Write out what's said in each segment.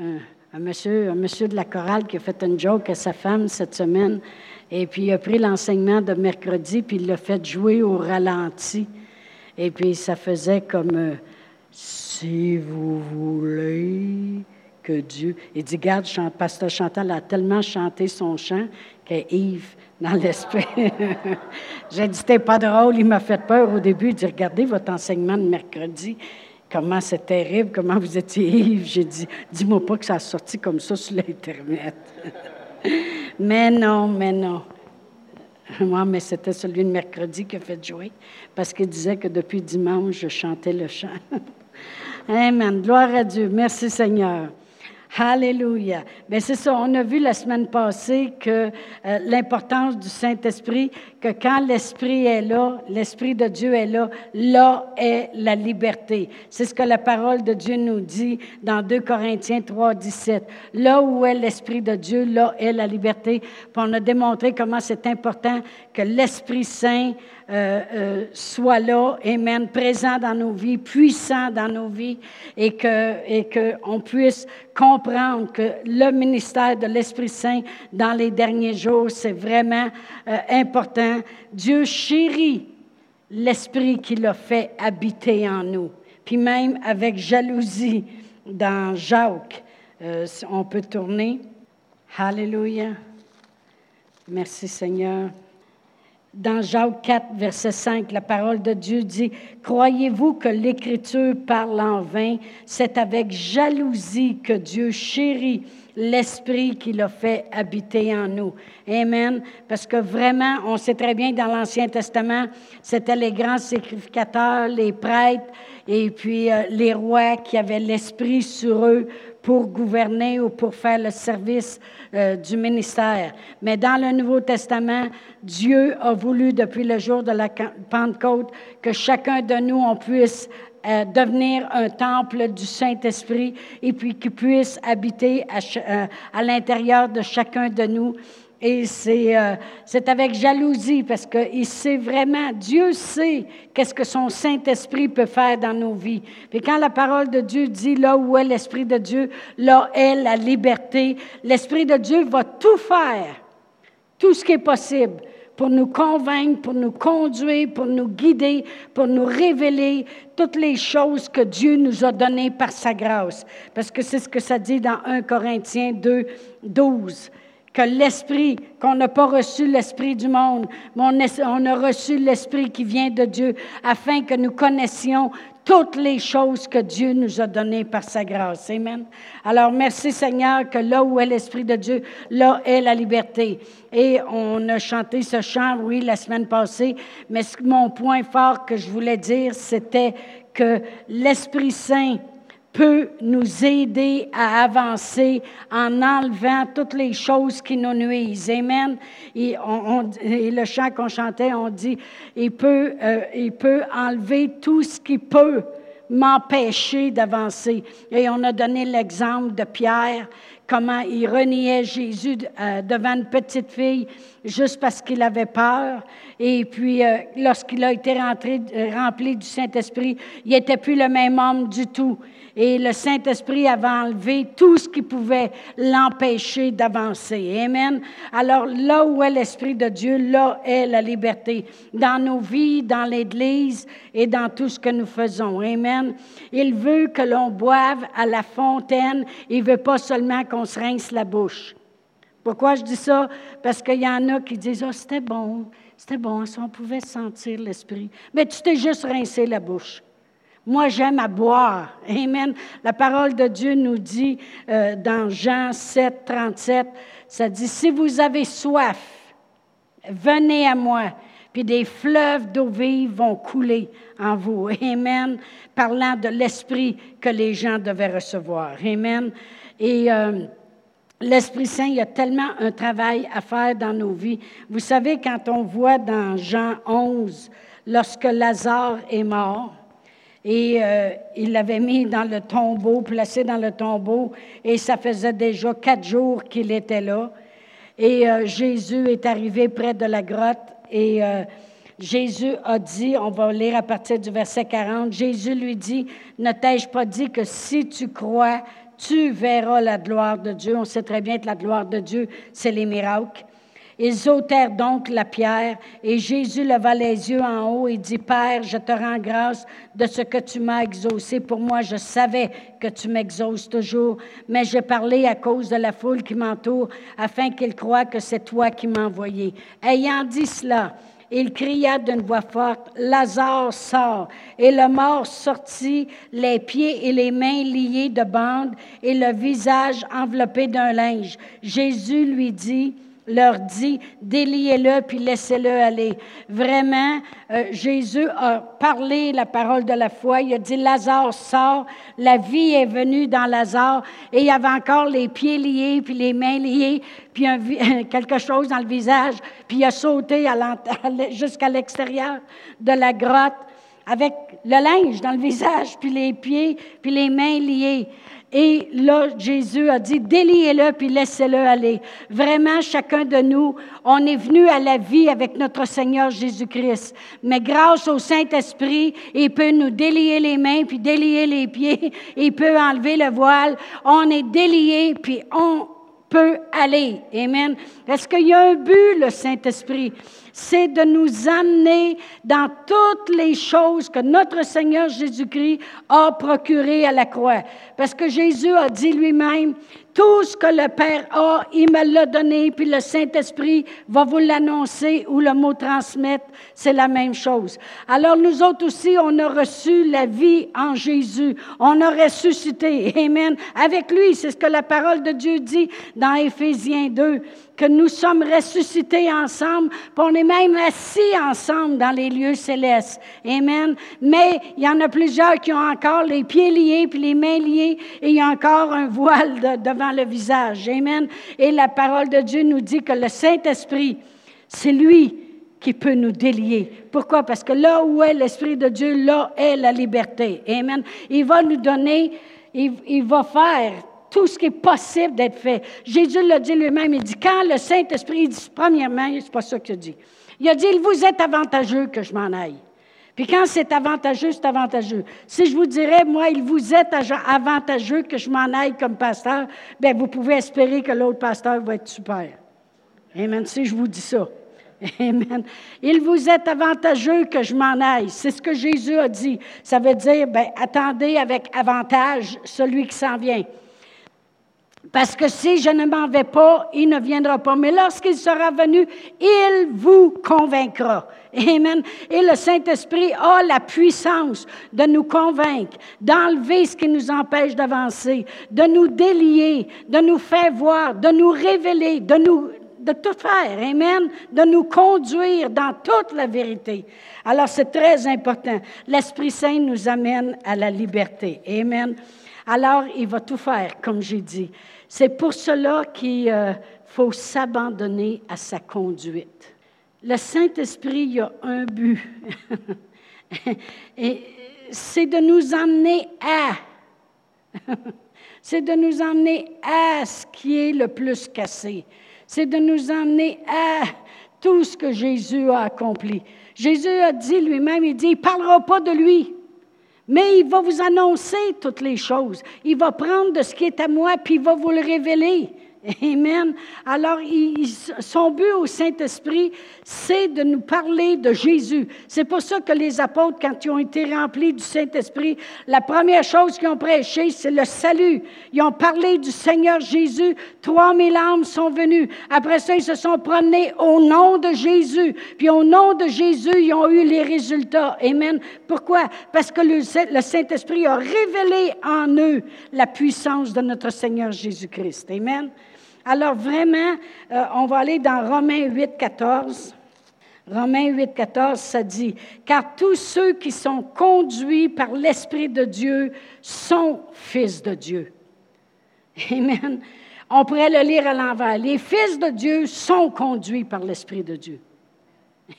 un, monsieur, un monsieur de la chorale qui a fait une joke à sa femme cette semaine. Et puis, il a pris l'enseignement de mercredi, puis il l'a fait jouer au ralenti. Et puis, ça faisait comme euh, Si vous voulez que Dieu. Il dit Garde, Pasteur Chantal a tellement chanté son chant que Yves, dans l'esprit. J'ai dit C'était pas drôle, il m'a fait peur au début. Il dit Regardez votre enseignement de mercredi comment c'est terrible, comment vous étiez Yves. J'ai dit, dis-moi pas que ça a sorti comme ça sur l'Internet. mais non, mais non. Moi, mais c'était celui de mercredi qui a fait jouer, parce qu'il disait que depuis dimanche, je chantais le chant. Amen. Gloire à Dieu. Merci Seigneur. Alléluia. Mais c'est ça, on a vu la semaine passée que euh, l'importance du Saint-Esprit, que quand l'Esprit est là, l'Esprit de Dieu est là, là est la liberté. C'est ce que la parole de Dieu nous dit dans 2 Corinthiens 3, 17. Là où est l'Esprit de Dieu, là est la liberté. Puis on a démontré comment c'est important que l'Esprit Saint euh, euh, soit là, Amen, présent dans nos vies, puissant dans nos vies, et que et qu'on puisse comprendre que le ministère de l'Esprit Saint dans les derniers jours, c'est vraiment euh, important. Dieu chérit l'Esprit qu'il a fait habiter en nous. Puis même avec jalousie dans Jacques, on peut tourner. Alléluia. Merci Seigneur. Dans Jacques 4, verset 5, la parole de Dieu dit, Croyez-vous que l'Écriture parle en vain? C'est avec jalousie que Dieu chérit l'Esprit qu'il a fait habiter en nous. Amen. Parce que vraiment, on sait très bien dans l'Ancien Testament, c'était les grands sacrificateurs, les prêtres et puis euh, les rois qui avaient l'Esprit sur eux pour gouverner ou pour faire le service euh, du ministère. Mais dans le Nouveau Testament, Dieu a voulu depuis le jour de la Pentecôte que chacun de nous, on puisse euh, devenir un temple du Saint-Esprit et puis qu'il puisse habiter à, euh, à l'intérieur de chacun de nous et euh, c'est, avec jalousie parce qu'il sait vraiment, Dieu sait qu'est-ce que son Saint-Esprit peut faire dans nos vies. Puis quand la parole de Dieu dit là où est l'Esprit de Dieu, là est la liberté. L'Esprit de Dieu va tout faire, tout ce qui est possible pour nous convaincre, pour nous conduire, pour nous guider, pour nous révéler toutes les choses que Dieu nous a données par sa grâce. Parce que c'est ce que ça dit dans 1 Corinthiens 2, 12 que l'Esprit, qu'on n'a pas reçu l'Esprit du monde, mais on a reçu l'Esprit qui vient de Dieu, afin que nous connaissions toutes les choses que Dieu nous a données par sa grâce. Amen. Alors, merci Seigneur que là où est l'Esprit de Dieu, là est la liberté. Et on a chanté ce chant, oui, la semaine passée, mais mon point fort que je voulais dire, c'était que l'Esprit Saint, peut nous aider à avancer en enlevant toutes les choses qui nous nuisent. Amen. Et, on, le chant qu'on chantait, on dit, il peut, euh, il peut enlever tout ce qui peut m'empêcher d'avancer. Et on a donné l'exemple de Pierre, comment il reniait Jésus euh, devant une petite fille juste parce qu'il avait peur. Et puis, euh, lorsqu'il a été rentré, rempli du Saint-Esprit, il n'était plus le même homme du tout et le Saint-Esprit avait enlevé tout ce qui pouvait l'empêcher d'avancer. Amen. Alors là où est l'Esprit de Dieu, là est la liberté. Dans nos vies, dans l'Église et dans tout ce que nous faisons. Amen. Il veut que l'on boive à la fontaine. Il veut pas seulement qu'on se rince la bouche. Pourquoi je dis ça? Parce qu'il y en a qui disent, oh, c'était bon, c'était bon, si on pouvait sentir l'Esprit. Mais tu t'es juste rincé la bouche. Moi, j'aime à boire. Amen. La parole de Dieu nous dit euh, dans Jean 7, 37, ça dit, si vous avez soif, venez à moi, puis des fleuves d'eau vive vont couler en vous. Amen. Parlant de l'Esprit que les gens devaient recevoir. Amen. Et euh, l'Esprit Saint, il y a tellement un travail à faire dans nos vies. Vous savez, quand on voit dans Jean 11, lorsque Lazare est mort, et euh, il l'avait mis dans le tombeau, placé dans le tombeau, et ça faisait déjà quatre jours qu'il était là. Et euh, Jésus est arrivé près de la grotte et euh, Jésus a dit, on va lire à partir du verset 40, Jésus lui dit, ne t'ai-je pas dit que si tu crois, tu verras la gloire de Dieu? On sait très bien que la gloire de Dieu, c'est les miracles. Ils ôtèrent donc la pierre et Jésus leva les yeux en haut et dit, Père, je te rends grâce de ce que tu m'as exaucé. Pour moi, je savais que tu m'exauces toujours, mais j'ai parlé à cause de la foule qui m'entoure afin qu'ils croient que c'est toi qui m'as envoyé. Ayant dit cela, il cria d'une voix forte, Lazare sort. Et le mort sortit, les pieds et les mains liés de bandes et le visage enveloppé d'un linge. Jésus lui dit, leur dit, déliez-le puis laissez-le aller. Vraiment, euh, Jésus a parlé la parole de la foi. Il a dit, Lazare sort, la vie est venue dans Lazare et il y avait encore les pieds liés puis les mains liées puis quelque chose dans le visage. Puis il a sauté jusqu'à l'extérieur de la grotte avec le linge dans le visage, puis les pieds, puis les mains liées. Et là, Jésus a dit, déliez-le puis laissez-le aller. Vraiment, chacun de nous, on est venu à la vie avec notre Seigneur Jésus-Christ. Mais grâce au Saint-Esprit, il peut nous délier les mains puis délier les pieds. Il peut enlever le voile. On est délié puis on peut aller. Amen. Est-ce qu'il y a un but, le Saint-Esprit? C'est de nous amener dans toutes les choses que notre Seigneur Jésus-Christ a procurées à la croix. Parce que Jésus a dit lui-même, tout ce que le Père a, il me l'a donné, puis le Saint-Esprit va vous l'annoncer ou le mot transmettre, c'est la même chose. Alors nous autres aussi, on a reçu la vie en Jésus. On a ressuscité. Amen. Avec lui, c'est ce que la parole de Dieu dit dans Éphésiens 2 que nous sommes ressuscités ensemble, puis on est même assis ensemble dans les lieux célestes. Amen. Mais il y en a plusieurs qui ont encore les pieds liés, puis les mains liées, et il y a encore un voile devant le visage. Amen. Et la parole de Dieu nous dit que le Saint-Esprit, c'est lui qui peut nous délier. Pourquoi? Parce que là où est l'Esprit de Dieu, là est la liberté. Amen. Il va nous donner, il, il va faire tout ce qui est possible d'être fait. Jésus l'a dit lui-même, il dit, quand le Saint-Esprit dit, premièrement, c'est pas ça qu'il dit. Il a dit, il vous est avantageux que je m'en aille. Puis quand c'est avantageux, c'est avantageux. Si je vous dirais, moi, il vous est avantageux que je m'en aille comme pasteur, bien, vous pouvez espérer que l'autre pasteur va être super. Amen. Si je vous dis ça. Amen. Il vous est avantageux que je m'en aille. C'est ce que Jésus a dit. Ça veut dire, bien, attendez avec avantage celui qui s'en vient. Parce que si je ne m'en vais pas, il ne viendra pas. Mais lorsqu'il sera venu, il vous convaincra. Amen. Et le Saint-Esprit a la puissance de nous convaincre, d'enlever ce qui nous empêche d'avancer, de nous délier, de nous faire voir, de nous révéler, de nous de tout faire, Amen, de nous conduire dans toute la vérité. Alors c'est très important. L'Esprit Saint nous amène à la liberté. Amen. Alors il va tout faire, comme j'ai dit. C'est pour cela qu'il euh, faut s'abandonner à sa conduite. Le Saint-Esprit a un but. Et c'est de nous emmener à. c'est de nous emmener à ce qui est le plus cassé. C'est de nous emmener à tout ce que Jésus a accompli. Jésus a dit lui-même, il dit, il ne parlera pas de lui. Mais il va vous annoncer toutes les choses. Il va prendre de ce qui est à moi, puis il va vous le révéler. Amen. Alors, son but au Saint-Esprit, c'est de nous parler de Jésus. C'est pour ça que les apôtres, quand ils ont été remplis du Saint-Esprit, la première chose qu'ils ont prêché, c'est le salut. Ils ont parlé du Seigneur Jésus. Trois mille âmes sont venues. Après ça, ils se sont promenés au nom de Jésus. Puis au nom de Jésus, ils ont eu les résultats. Amen. Pourquoi? Parce que le, le Saint-Esprit a révélé en eux la puissance de notre Seigneur Jésus-Christ. Amen. Alors vraiment, euh, on va aller dans Romains 8, 14. Romains 8, 14, ça dit, car tous ceux qui sont conduits par l'Esprit de Dieu sont fils de Dieu. Amen. On pourrait le lire à l'envers. Les fils de Dieu sont conduits par l'Esprit de Dieu.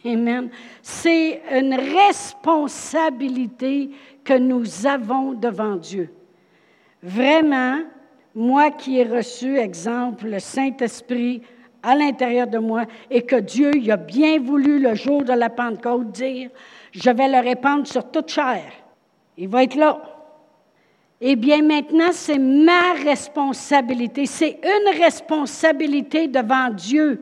Amen. C'est une responsabilité que nous avons devant Dieu. Vraiment, moi qui ai reçu, exemple, le Saint-Esprit à l'intérieur de moi et que Dieu il a bien voulu le jour de la Pentecôte dire, je vais le répandre sur toute chair. Il va être là. eh bien maintenant, c'est ma responsabilité. C'est une responsabilité devant Dieu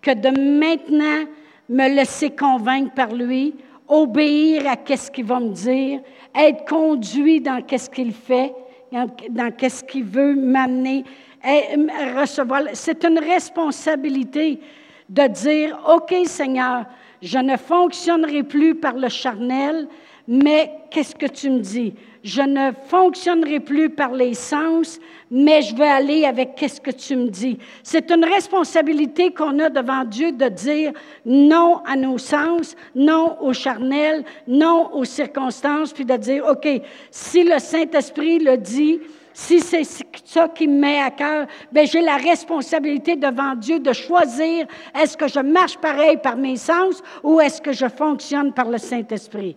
que de maintenant me laisser convaincre par lui, obéir à qu'est-ce qu'il va me dire, être conduit dans qu'est-ce qu'il fait, dans qu'est-ce qu'il veut m'amener, recevoir. C'est une responsabilité de dire, OK Seigneur, je ne fonctionnerai plus par le charnel, mais qu'est-ce que tu me dis? Je ne fonctionnerai plus par les sens, mais je vais aller avec qu'est-ce que tu me dis. C'est une responsabilité qu'on a devant Dieu de dire non à nos sens, non au charnel, non aux circonstances, puis de dire, OK, si le Saint-Esprit le dit, si c'est ça qui me met à cœur, ben j'ai la responsabilité devant Dieu de choisir est-ce que je marche pareil par mes sens ou est-ce que je fonctionne par le Saint-Esprit?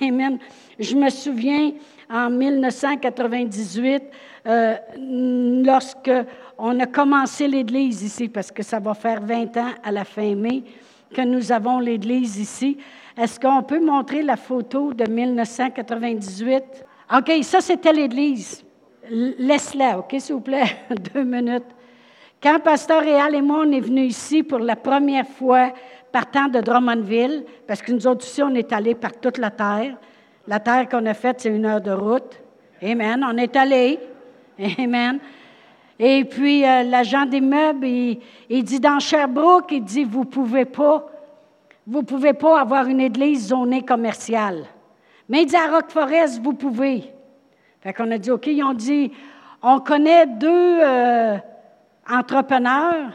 Amen. Je me souviens en 1998, euh, lorsque on a commencé l'Église ici, parce que ça va faire 20 ans à la fin mai que nous avons l'Église ici. Est-ce qu'on peut montrer la photo de 1998? OK, ça c'était l'Église. Laisse-la, OK, s'il vous plaît, deux minutes. Quand Pasteur Réal et moi, on est venus ici pour la première fois partant de Drummondville, parce que nous autres aussi, on est allés par toute la terre. La terre qu'on a faite, c'est une heure de route. Amen. On est allés. Amen. Et puis, euh, l'agent des meubles, il, il, dit dans Sherbrooke, il dit, vous pouvez pas, vous pouvez pas avoir une église zonée commerciale. Mais il dit à Rock Forest, vous pouvez. Fait qu'on a dit, OK, ils ont dit, on connaît deux euh, entrepreneurs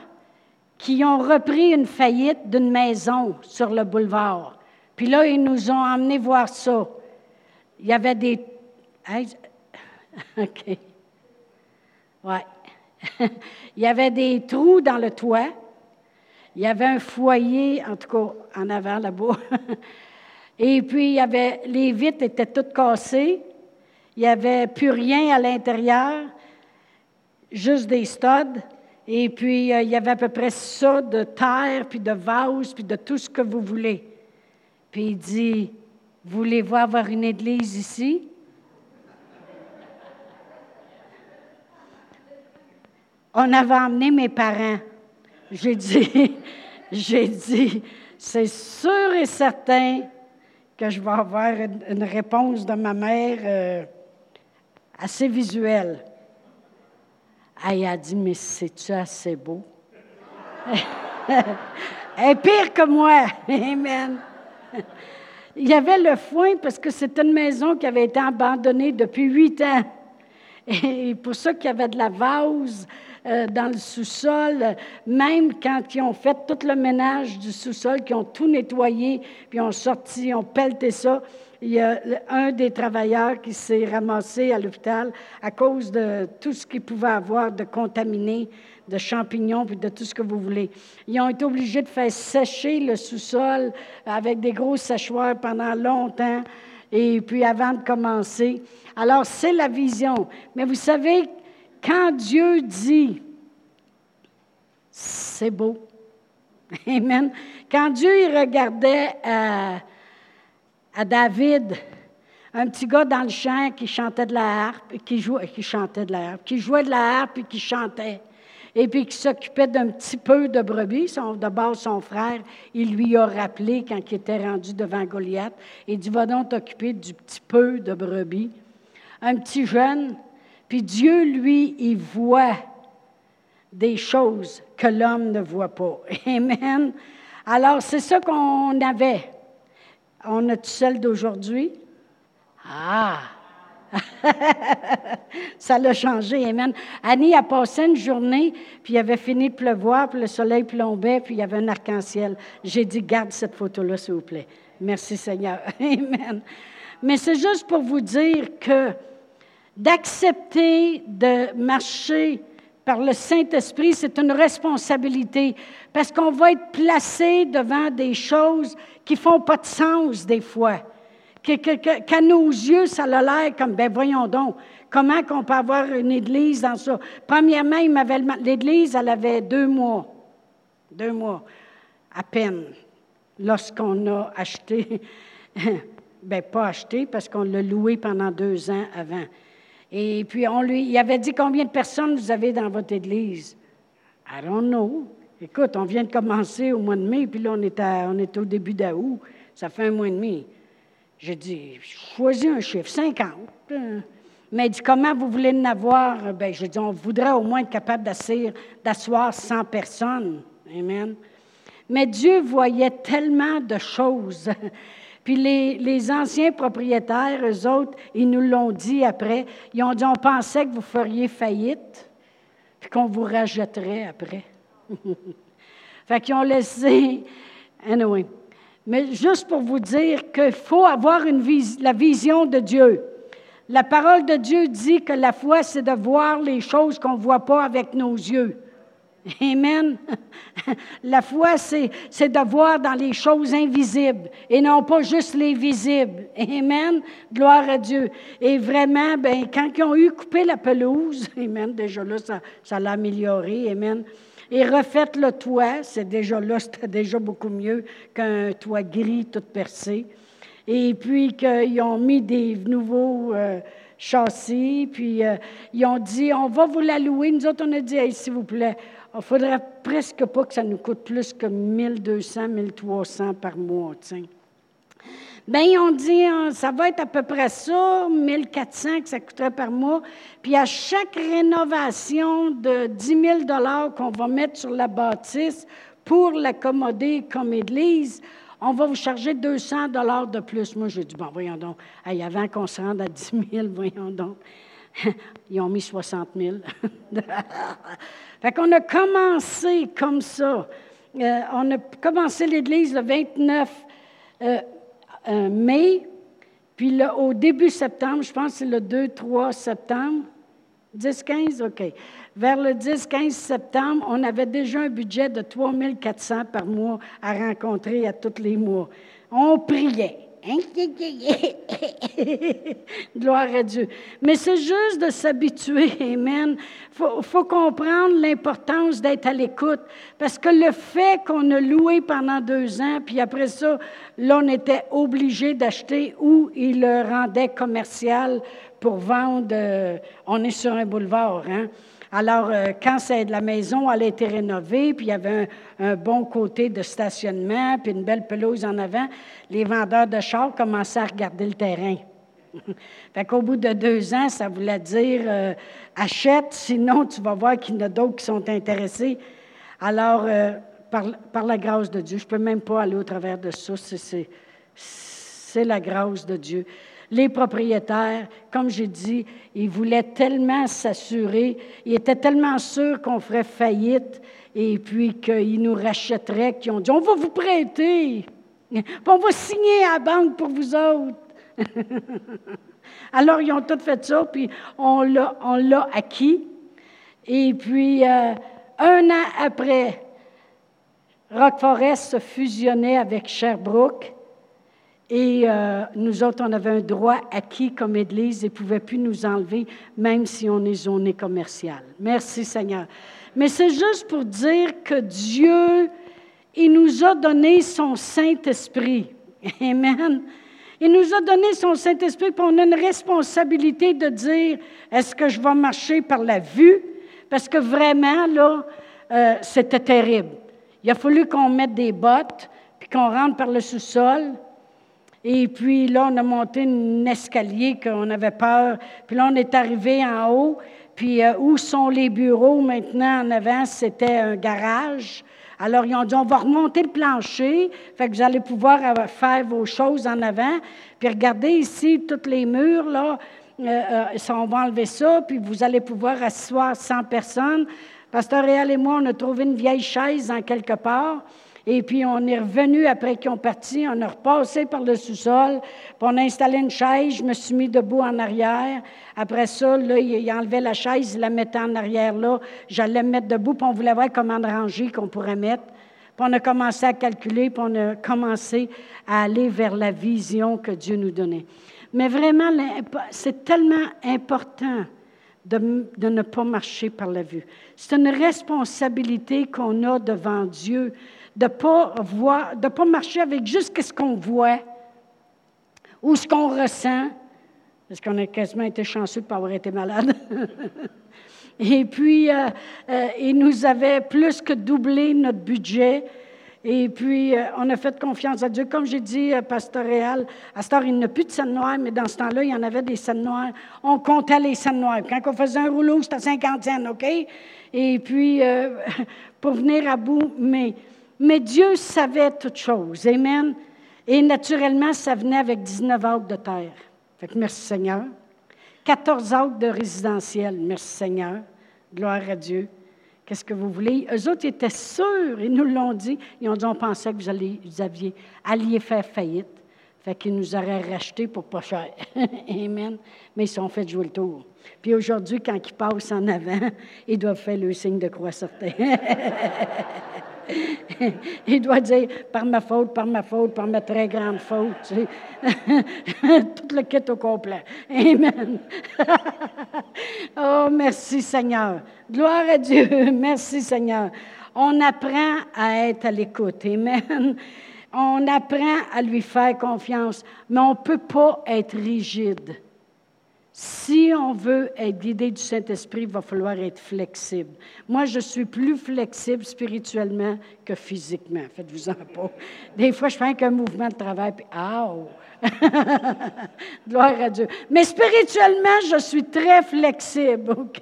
qui ont repris une faillite d'une maison sur le boulevard. Puis là, ils nous ont emmenés voir ça. Il y avait des... OK. Ouais. il y avait des trous dans le toit. Il y avait un foyer, en tout cas en avant là-bas. Et puis, il y avait, les vitres étaient toutes cassées. Il n'y avait plus rien à l'intérieur, juste des studs. Et puis, euh, il y avait à peu près ça de terre, puis de vase, puis de tout ce que vous voulez. Puis il dit, voulez-vous avoir une église ici? On avait emmené mes parents. J'ai dit, j'ai dit, c'est sûr et certain que je vais avoir une, réponse de ma mère. Euh, assez visuel. Elle a dit, mais c'est-tu assez beau? Elle est pire que moi. Amen. Il y avait le foin parce que c'était une maison qui avait été abandonnée depuis huit ans. Et pour ça qu'il y avait de la vase euh, dans le sous-sol, même quand ils ont fait tout le ménage du sous-sol, qu'ils ont tout nettoyé, puis ont sorti, ont pelleté ça, il y a un des travailleurs qui s'est ramassé à l'hôpital à cause de tout ce qu'il pouvait avoir de contaminé, de champignons, puis de tout ce que vous voulez. Ils ont été obligés de faire sécher le sous-sol avec des gros séchoirs pendant longtemps, et puis avant de commencer. Alors, c'est la vision. Mais vous savez, quand Dieu dit, c'est beau. Amen. Quand Dieu il regardait à à David, un petit gars dans le champ qui chantait de la harpe, qui jouait, qui chantait de la harpe, qui jouait de la harpe et qui chantait, et puis qui s'occupait d'un petit peu de brebis. De base, son frère, il lui a rappelé quand il était rendu devant Goliath, et dit, va donc t'occuper du petit peu de brebis. Un petit jeune, puis Dieu, lui, il voit des choses que l'homme ne voit pas. Amen. Alors, c'est ça qu'on avait. On a-tu celle d'aujourd'hui? Ah! ça l'a changé, Amen. Annie a passé une journée, puis il avait fini de pleuvoir, puis le soleil plombait, puis il y avait un arc-en-ciel. J'ai dit, garde cette photo-là, s'il vous plaît. Merci Seigneur. Amen. Mais c'est juste pour vous dire que d'accepter de marcher par le Saint-Esprit, c'est une responsabilité parce qu'on va être placé devant des choses qui font pas de sens des fois. Qu'à nos yeux, ça a l'air comme, ben voyons donc, comment qu'on peut avoir une église dans ça? Premièrement, l'église, elle avait deux mois, deux mois à peine, lorsqu'on a acheté, ben pas acheté, parce qu'on l'a loué pendant deux ans avant. Et puis, on lui, il avait dit combien de personnes vous avez dans votre église? I don't know. Écoute, on vient de commencer au mois de mai, puis là, on est, on est au début d'août. Ça fait un mois et demi. J'ai dit, choisis un chiffre, 50. Mais il dit, comment vous voulez en avoir? Ben, j'ai dit, on voudrait au moins être capable d'asseoir 100 personnes. Amen. Mais Dieu voyait tellement de choses. Puis les, anciens propriétaires, eux autres, ils nous l'ont dit après. Ils ont dit, on pensait que vous feriez faillite, puis qu'on vous rachèterait après. fait qu'ils ont laissé. Anyway. Mais juste pour vous dire qu'il faut avoir la vision de Dieu. La parole de Dieu dit que la foi, c'est de voir les choses qu'on ne voit pas avec nos yeux. Amen. La foi, c'est, de voir dans les choses invisibles et non pas juste les visibles. Amen. Gloire à Dieu. Et vraiment, ben, quand ils ont eu coupé la pelouse, Amen, déjà là, ça, ça l'a amélioré. Amen. Et refaites le toit, c'est déjà là, c'était déjà beaucoup mieux qu'un toit gris tout percé. Et puis qu'ils ont mis des nouveaux euh, châssis, puis euh, ils ont dit, on va vous la louer. Nous autres, on a dit, s'il vous plaît, il faudrait presque pas que ça nous coûte plus que 1200, 1300 par mois. Bien, ont dit, hein, ça va être à peu près ça, 1400 que ça coûterait par mois. Puis à chaque rénovation de 10 000 qu'on va mettre sur la bâtisse pour l'accommoder comme église, on va vous charger 200 de plus. Moi, j'ai dit, bon, voyons donc, hey, avant qu'on se rende à 10 000, voyons donc. Ils ont mis 60 000. fait qu'on a commencé comme ça. Euh, on a commencé l'Église le 29 euh, euh, mai, puis le, au début septembre, je pense que c'est le 2-3 septembre, 10-15, OK. Vers le 10-15 septembre, on avait déjà un budget de 3 400 par mois à rencontrer à tous les mois. On priait. Gloire à Dieu. Mais c'est juste de s'habituer, Amen. Il faut, comprendre l'importance d'être à l'écoute. Parce que le fait qu'on a loué pendant deux ans, puis après ça, là, on était obligé d'acheter où il le rendait commercial pour vendre. Euh, on est sur un boulevard, hein? Alors, euh, quand c'est de la maison, elle a été rénovée, puis il y avait un, bon côté de stationnement, puis une belle pelouse en avant, les vendeurs de chars commençaient à regarder le terrain. fait qu'au bout de deux ans, ça voulait dire euh, achète, sinon tu vas voir qu'il y en a d'autres qui sont intéressés. Alors, euh, par, la grâce de Dieu, je ne peux même pas aller au travers de ça, c'est la grâce de Dieu les propriétaires, comme j'ai dit, ils voulaient tellement s'assurer, ils étaient tellement sûrs qu'on ferait faillite et puis qu'ils nous rachèteraient, qu'ils ont dit, on va vous prêter, on va signer à la banque pour vous autres. Alors, ils ont tout fait ça, puis on l'a acquis. Et puis, euh, un an après, Rock Forest se fusionnait avec Sherbrooke. Et euh, nous autres, on avait un droit acquis comme Église et ne pouvait plus nous enlever, même si on est zoné commercial. Merci Seigneur. Mais c'est juste pour dire que Dieu, il nous a donné son Saint-Esprit. Amen. Il nous a donné son Saint-Esprit, pour on a une responsabilité de dire, est-ce que je vais marcher par la vue? Parce que vraiment, là, euh, c'était terrible. Il a fallu qu'on mette des bottes, puis qu'on rentre par le sous-sol, et puis là, on a monté un escalier qu'on avait peur. Puis là, on est arrivé en haut. Puis euh, où sont les bureaux maintenant en avant? C'était un garage. Alors, ils ont dit, on va remonter le plancher, fait que vous allez pouvoir euh, faire vos choses en avant. Puis regardez ici, tous les murs, là, euh, on va enlever ça, puis vous allez pouvoir asseoir 100 personnes. Pasteur Réal et moi, on a trouvé une vieille chaise en quelque part. Et puis, on est revenu après qu'ils ont parti, on a repassé par le sous-sol, puis on a installé une chaise, je me suis mis debout en arrière. Après ça, là, il, enlevait la chaise, il la mettait en arrière là. J'allais me mettre debout, puis on voulait voir comment de ranger qu'on pourrait mettre. Puis on a commencé à calculer, puis on a commencé à aller vers la vision que Dieu nous donnait. Mais vraiment, c'est tellement important de, de, ne pas marcher par la vue. C'est une responsabilité qu'on a devant Dieu de ne pas, voir, pas marcher avec juste ce qu'on voit ou ce qu'on ressent. parce qu'on a quasiment été chanceux de ne pas avoir été malade. Et puis, euh, euh, il nous avait plus que doublé notre budget. Et puis, euh, on a fait confiance à Dieu. Comme j'ai dit, pastoréal, à ce temps, il n'y a plus de scènes noires, mais dans ce temps-là, il y en avait des scènes noires. On comptait les scènes noires. Quand on faisait un rouleau, c'était 50 cents, OK? Et puis, pour venir à bout, mais, mais Dieu savait toutes choses. Amen. Et naturellement, ça venait avec 19 acres de terre. Fait que merci Seigneur. 14 acres de résidentiel. Merci Seigneur. Gloire à Dieu. Qu'est-ce que vous voulez? Eux autres étaient sûrs, ils nous l'ont dit. Ils ont dit on pensait que vous, alliez, aviez, alliez faire faillite. Fait qu'ils nous auraient racheté pour pas cher. Amen. Mais ils sont fait jouer le tour. Puis aujourd'hui, quand ils passent en avant, ils doivent faire le signe de croix sur Il doit dire par ma faute, par ma faute, par ma très grande faute. Tout le kit au complet. Amen. oh, merci Seigneur. Gloire à Dieu. Merci Seigneur. On apprend à être à l'écoute. Amen. On apprend à lui faire confiance, mais on ne peut pas être rigide. Si on veut être guidé du Saint-Esprit, il va falloir être flexible. Moi, je suis plus flexible spirituellement que physiquement. Faites-vous-en pas. Des fois, je fais un mouvement de travail, puis ah, Gloire à Dieu. Mais spirituellement, je suis très flexible, OK?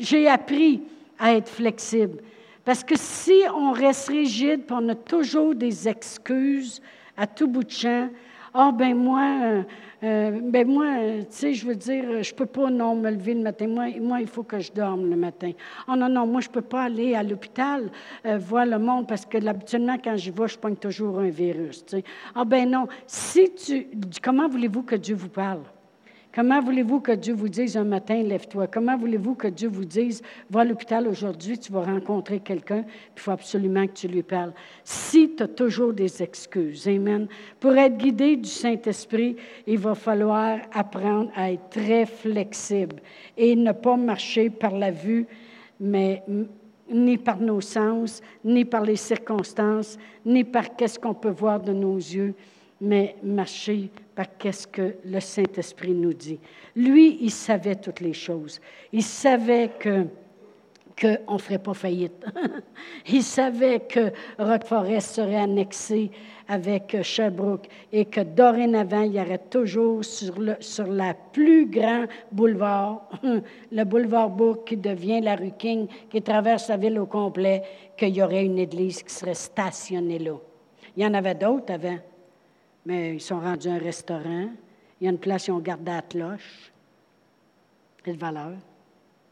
J'ai appris à être flexible. Parce que si on reste rigide, puis on a toujours des excuses à tout bout de champ, oh, ben moi, euh, euh, ben moi, tu sais, je veux dire, je peux pas non me lever le matin. Moi, moi, il faut que je dorme le matin. Oh non, non, moi, je peux pas aller à l'hôpital euh, voir le monde parce que habituellement, quand j'y vais, je pogne toujours un virus. Tu sais. Ah ben non. Si tu, comment voulez-vous que Dieu vous parle? Comment voulez-vous que Dieu vous dise un matin, lève-toi? Comment voulez-vous que Dieu vous dise, va à l'hôpital aujourd'hui, tu vas rencontrer quelqu'un, il faut absolument que tu lui parles. Si tu as toujours des excuses, Amen. Pour être guidé du Saint-Esprit, il va falloir apprendre à être très flexible et ne pas marcher par la vue, mais ni par nos sens, ni par les circonstances, ni par qu'est-ce qu'on peut voir de nos yeux, mais marcher par qu'est-ce que le Saint-Esprit nous dit. Lui, il savait toutes les choses. Il savait que qu'on ne ferait pas faillite. il savait que Rock-Forest serait annexé avec Sherbrooke et que dorénavant, il y aurait toujours sur le sur la plus grand boulevard, le boulevard Bourg qui devient la rue King, qui traverse la ville au complet, qu'il y aurait une église qui serait stationnée là. Il y en avait d'autres avant mais ils sont rendus un restaurant. Il y a une place, ils ont gardé la cloche. Quelle valeur.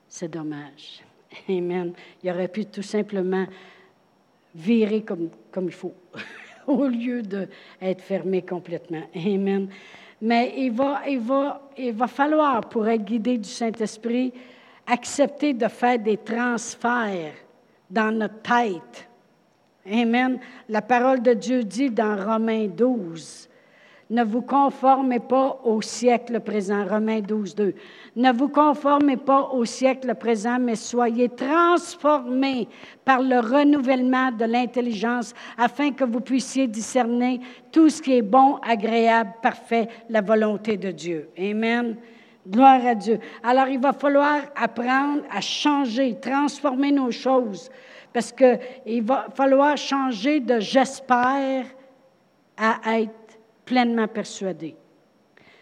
C'est dommage. Amen. Il aurait pu tout simplement virer comme, comme il faut, au lieu d'être fermé complètement. Amen. Mais il va, il, va, il va falloir, pour être guidé du Saint-Esprit, accepter de faire des transferts dans notre tête Amen. La parole de Dieu dit dans Romains 12, ne vous conformez pas au siècle présent. Romains 12, 2. Ne vous conformez pas au siècle présent, mais soyez transformés par le renouvellement de l'intelligence afin que vous puissiez discerner tout ce qui est bon, agréable, parfait, la volonté de Dieu. Amen. Gloire à Dieu. Alors, il va falloir apprendre à changer, transformer nos choses parce qu'il va falloir changer de j'espère à être pleinement persuadé.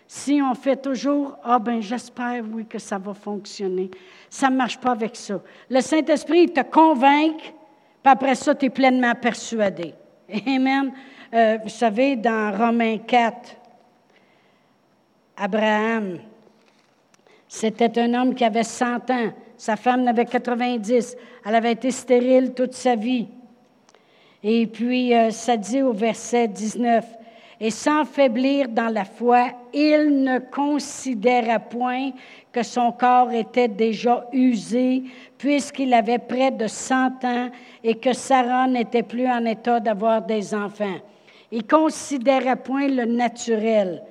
Si on fait toujours, ah ben j'espère, oui, que ça va fonctionner, ça ne marche pas avec ça. Le Saint-Esprit te convainc, puis après ça, tu es pleinement persuadé. Amen. Euh, vous savez, dans Romains 4, Abraham, c'était un homme qui avait 100 ans. Sa femme n'avait 90. Elle avait été stérile toute sa vie. Et puis, euh, ça dit au verset 19, Et sans faiblir dans la foi, il ne considéra point que son corps était déjà usé, puisqu'il avait près de 100 ans et que Sarah n'était plus en état d'avoir des enfants. Il considéra point le naturel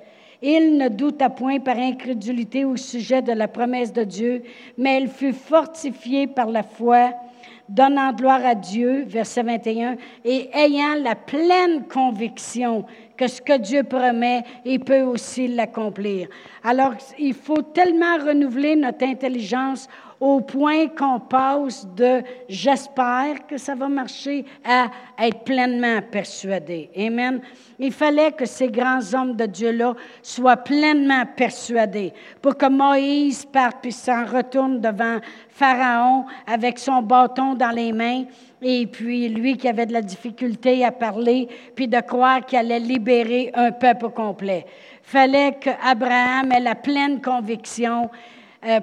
il ne douta point par incrédulité au sujet de la promesse de Dieu, mais il fut fortifié par la foi, donnant gloire à Dieu, verset 21, et ayant la pleine conviction que ce que Dieu promet, il peut aussi l'accomplir. Alors, il faut tellement renouveler notre intelligence au point qu'on passe de j'espère que ça va marcher à être pleinement persuadé. Amen. Il fallait que ces grands hommes de Dieu-là soient pleinement persuadés pour que Moïse parte puis s'en retourne devant Pharaon avec son bâton dans les mains et puis lui qui avait de la difficulté à parler, puis de croire qu'il allait libérer un peuple complet. Fallait qu'Abraham ait la pleine conviction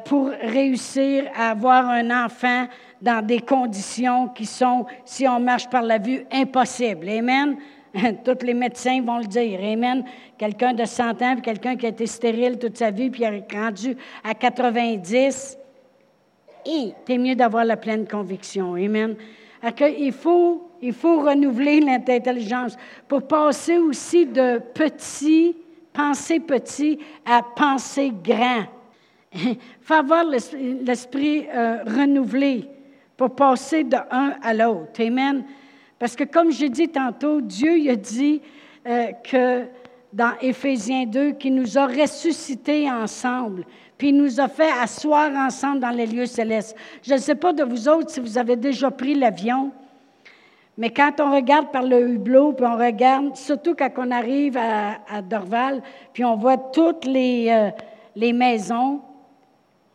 pour réussir à avoir un enfant dans des conditions qui sont, si on marche par la vue, impossibles. Amen? Tous les médecins vont le dire. Amen? Quelqu'un de 100 ans, quelqu'un qui a été stérile toute sa vie, puis est rendu à 90, c'est mieux d'avoir la pleine conviction. Amen? Il faut, il faut renouveler l'intelligence pour passer aussi de petit, penser petit, à penser grand. Faut avoir l'esprit euh, renouvelé pour passer de un à l'autre. Amen. Parce que comme j'ai dit tantôt, Dieu a dit euh, que dans Éphésiens 2, qu'il nous a ressuscités ensemble, puis il nous a fait asseoir ensemble dans les lieux célestes. Je ne sais pas de vous autres si vous avez déjà pris l'avion, mais quand on regarde par le hublot, puis on regarde, surtout quand on arrive à, Dorval, puis on voit toutes les, euh, les maisons,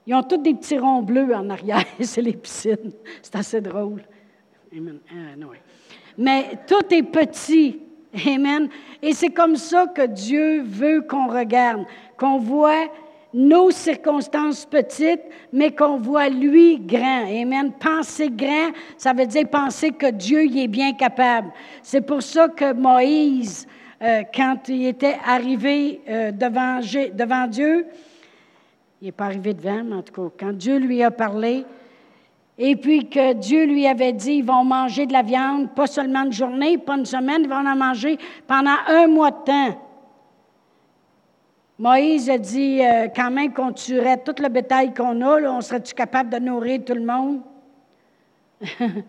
ils ont tous des petits ronds bleus en arrière, c'est les piscines. C'est assez drôle. Amen. Ah, Mais tout est petit. Amen. Et c'est comme ça que Dieu veut qu'on regarde, qu'on voit nos circonstances petites, mais qu'on voit lui grand. Amen. Penser grand, ça veut dire penser que Dieu y est bien capable. C'est pour ça que Moïse, euh, quand il était arrivé euh, devant, devant Dieu, il n'est pas arrivé devant, mais en tout cas, quand Dieu lui a parlé, et puis que Dieu lui avait dit, ils vont manger de la viande, pas seulement une journée, pas une semaine, ils vont en manger pendant un mois de temps. Moïse a dit, euh, quand même qu'on tuerait tout le bétail qu'on a, on serait-tu capable de nourrir tout le monde?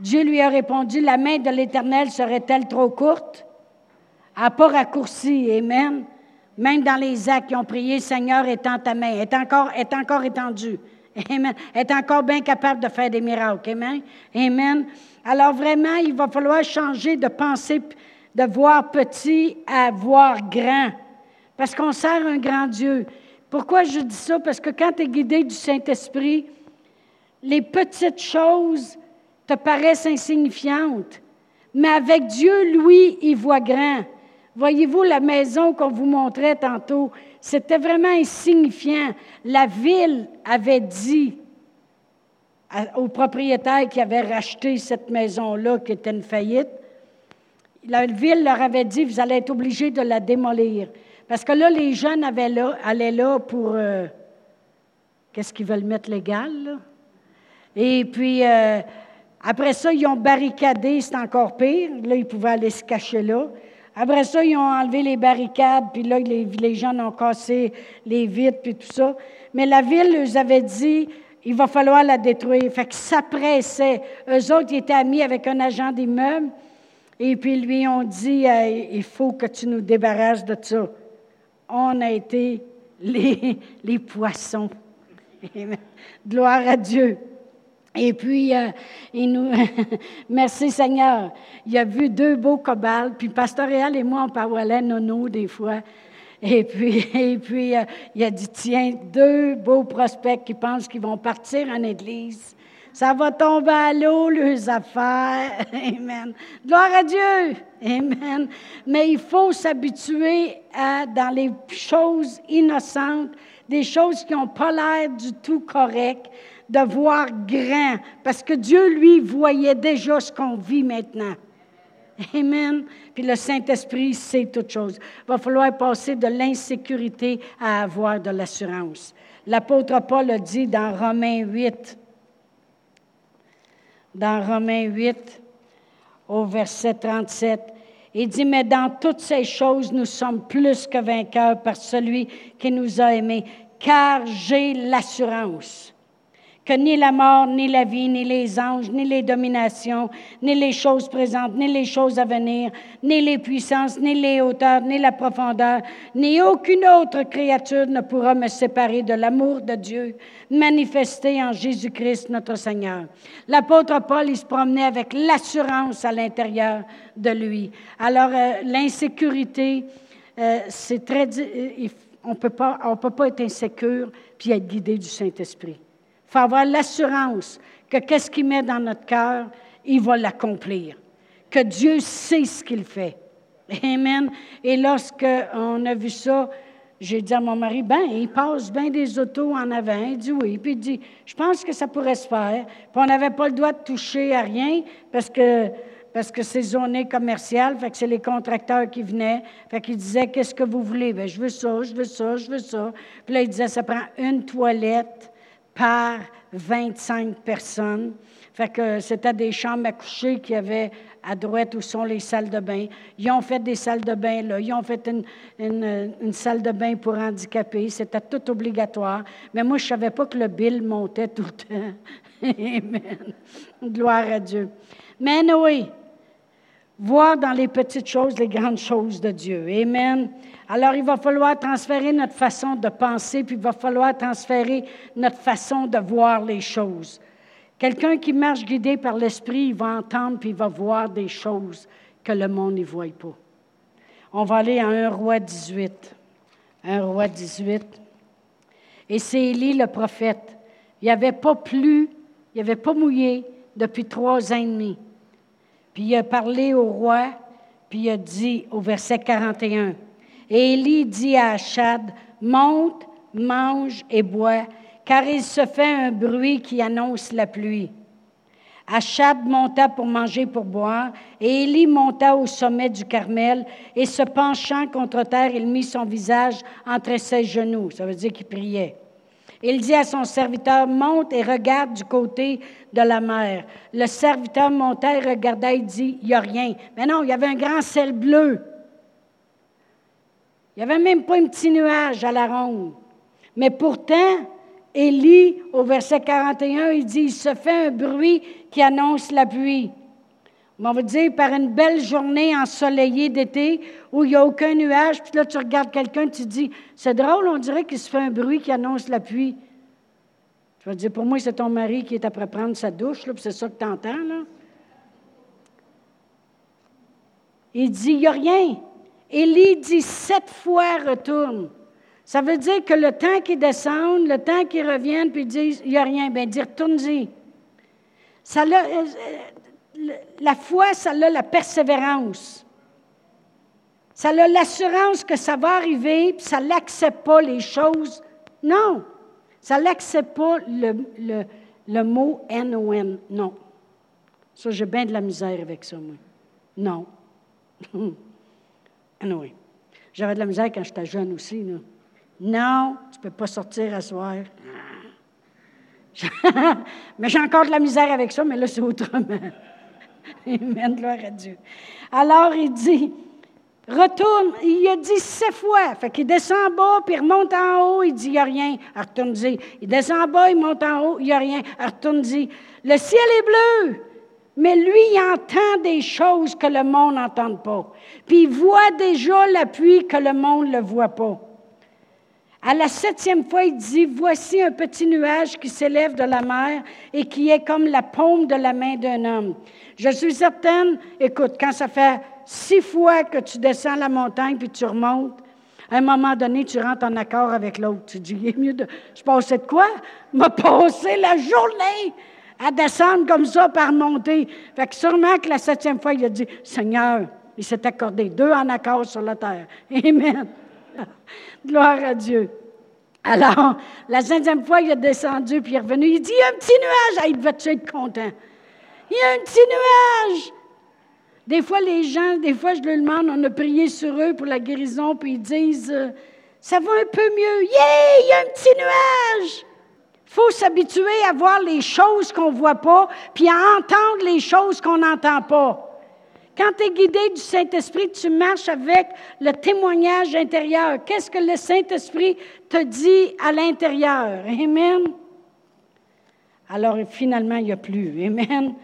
Dieu lui a répondu, la main de l'Éternel serait-elle trop courte? N'a pas raccourci, Amen. Même dans les actes qui ont prié, Seigneur, étends ta main, est encore, est encore étendue. Amen. Est encore bien capable de faire des miracles. Amen. Amen. Alors vraiment, il va falloir changer de pensée, de voir petit à voir grand. Parce qu'on sert un grand Dieu. Pourquoi je dis ça? Parce que quand tu es guidé du Saint-Esprit, les petites choses te paraissent insignifiantes. Mais avec Dieu, lui, il voit grand. Voyez-vous la maison qu'on vous montrait tantôt, c'était vraiment insignifiant. La ville avait dit au propriétaire qui avait racheté cette maison-là, qui était une faillite, la ville leur avait dit, vous allez être obligés de la démolir. Parce que là, les jeunes allaient là pour... Euh, qu'est-ce qu'ils veulent mettre légal, là? Et puis, euh, après ça, ils ont barricadé, c'est encore pire. Là, ils pouvaient aller se cacher là. Après ça, ils ont enlevé les barricades, puis là, les, gens ont cassé les vitres, puis tout ça. Mais la ville leur avait dit, il va falloir la détruire. Fait que ça pressait. Eux autres, ils étaient amis avec un agent d'immeuble, et puis lui ont dit, il faut que tu nous débarrasses de ça. On a été les, les poissons. Gloire à Dieu. Et puis, euh, il nous, merci Seigneur, il a vu deux beaux cobalt, puis Pastoréal et moi, on parlait nono des fois. Et puis, et puis euh, il a dit, tiens, deux beaux prospects qui pensent qu'ils vont partir en Église. Ça va tomber à l'eau, leurs affaires. Amen. Gloire à Dieu. Amen. Mais il faut s'habituer à, dans les choses innocentes, des choses qui n'ont pas l'air du tout correctes, de voir grand, parce que Dieu, lui, voyait déjà ce qu'on vit maintenant. Amen. Puis le Saint-Esprit, c'est toute chose. Il va falloir passer de l'insécurité à avoir de l'assurance. L'apôtre Paul a dit dans Romains 8, dans Romains 8, au verset 37, il dit, mais dans toutes ces choses, nous sommes plus que vainqueurs par celui qui nous a aimés, car j'ai l'assurance que ni la mort, ni la vie, ni les anges, ni les dominations, ni les choses présentes, ni les choses à venir, ni les puissances, ni les hauteurs, ni la profondeur, ni aucune autre créature ne pourra me séparer de l'amour de Dieu manifesté en Jésus-Christ notre Seigneur. L'apôtre Paul, il se promenait avec l'assurance à l'intérieur de lui. Alors, euh, l'insécurité, euh, c'est très... Euh, on on peut pas être insécure puis être guidé du Saint-Esprit. Il faut avoir l'assurance que qu'est-ce qu'il met dans notre cœur, il va l'accomplir. Que Dieu sait ce qu'il fait. Amen. Et lorsqu'on a vu ça, j'ai dit à mon mari, ben, il passe bien des autos en avant. Il dit oui. Puis il dit, je pense que ça pourrait se faire. Puis on n'avait pas le droit de toucher à rien parce que parce que c'est zoné commercial, fait que c'est les contracteurs qui venaient. Fait qu'ils disaient, qu'est-ce que vous voulez? Bien, je veux ça, je veux ça, je veux ça. Puis là, il disait, ça prend une toilette par 25 personnes. Fait que c'était des chambres à coucher qui avaient à droite où sont les salles de bain. Ils ont fait des salles de bain là. Ils ont fait une, une, salle de bain pour handicapés. C'était tout obligatoire. Mais moi, je savais pas que le bill montait tout le temps. Amen. Gloire à Dieu. Mais oui, voir dans les petites choses les grandes choses de Dieu. Amen. Alors, il va falloir transférer notre façon de penser, puis il va falloir transférer notre façon de voir les choses. Quelqu'un qui marche guidé par l'Esprit, il va entendre, puis il va voir des choses que le monde n'y voit pas. On va aller à 1 roi 18. 1 roi 18. Et c'est Élie le prophète. Il avait pas plu, il n'avait pas mouillé depuis trois ans et demi. Puis il a parlé au roi, puis il a dit au verset 41, et Élie dit à Achad, monte, mange et bois, car il se fait un bruit qui annonce la pluie. Achad monta pour manger, pour boire, et Élie monta au sommet du Carmel, et se penchant contre terre, il mit son visage entre ses genoux. Ça veut dire qu'il priait. Il dit à son serviteur, monte et regarde du côté de la mer. Le serviteur montait et regardait et dit, il n'y a rien. Mais non, il y avait un grand ciel bleu. Il n'y avait même pas un petit nuage à la ronde. Mais pourtant, Élie, au verset 41, il dit, il se fait un bruit qui annonce la pluie. On va dire par une belle journée ensoleillée d'été où il n'y a aucun nuage, puis là tu regardes quelqu'un, tu dis, c'est drôle, on dirait qu'il se fait un bruit qui annonce la pluie. Tu vas dire, pour moi, c'est ton mari qui est après prendre sa douche, là, puis c'est ça que tu entends. Là. Il dit, il n'y a rien. Élie dit sept fois retourne. Ça veut dire que le temps qu'il descende, le temps qu'il revienne, puis il dit, il n'y a rien, bien, dit, retourne-y. Ça, euh, la foi, ça a la persévérance. Ça a l'assurance que ça va arriver, puis ça n'accepte pas les choses. Non, ça n'accepte pas le, mot N-O-N. Non. Ça, j'ai bien de la misère avec ça, moi. Non. anyway. J'avais de la misère quand j'étais jeune aussi. Non, tu ne peux pas sortir à soir. mais j'ai encore de la misère avec ça, mais là, c'est autrement. Amen, gloire à Dieu. Alors, il dit, retourne, il a dit sept fois. Fait qu'il descend en bas, puis il remonte en haut, il dit, il n'y a rien. Retourne-y. Il descend en bas, il monte en haut, il n'y a rien. Retourne-y. Le ciel est bleu. Mais lui, il entend des choses que le monde n'entend pas. Puis il voit déjà la pluie que le monde ne voit pas. À la septième fois, il dit, Voici un petit nuage qui s'élève de la mer et qui est comme la paume de la main d'un homme. Je suis certaine, écoute, quand ça fait six fois que tu descends la montagne puis tu remontes, à un moment donné, tu rentres en accord avec l'autre. Tu dis, il est mieux de. Je passais de quoi? M'a passé la journée à descendre comme ça par monter. Fait que sûrement que la septième fois, il a dit, Seigneur, il s'est accordé deux en accord sur la terre. Amen. Gloire à Dieu. Alors, la septième fois, il est descendu, puis il est revenu. Il dit, il y a un petit nuage. Ah, il devait être content. Il y a un petit nuage. Des fois, les gens, des fois, je leur demande, on a prié sur eux pour la guérison, puis ils disent, euh, ça va un peu mieux. Yeah, il y a un petit nuage. Il faut s'habituer à voir les choses qu'on ne voit pas, puis à entendre les choses qu'on n'entend pas. Quand tu es guidé du Saint-Esprit, tu marches avec le témoignage intérieur. Qu'est-ce que le Saint-Esprit te dit à l'intérieur? Amen. Alors finalement, il n'y a plus. Amen.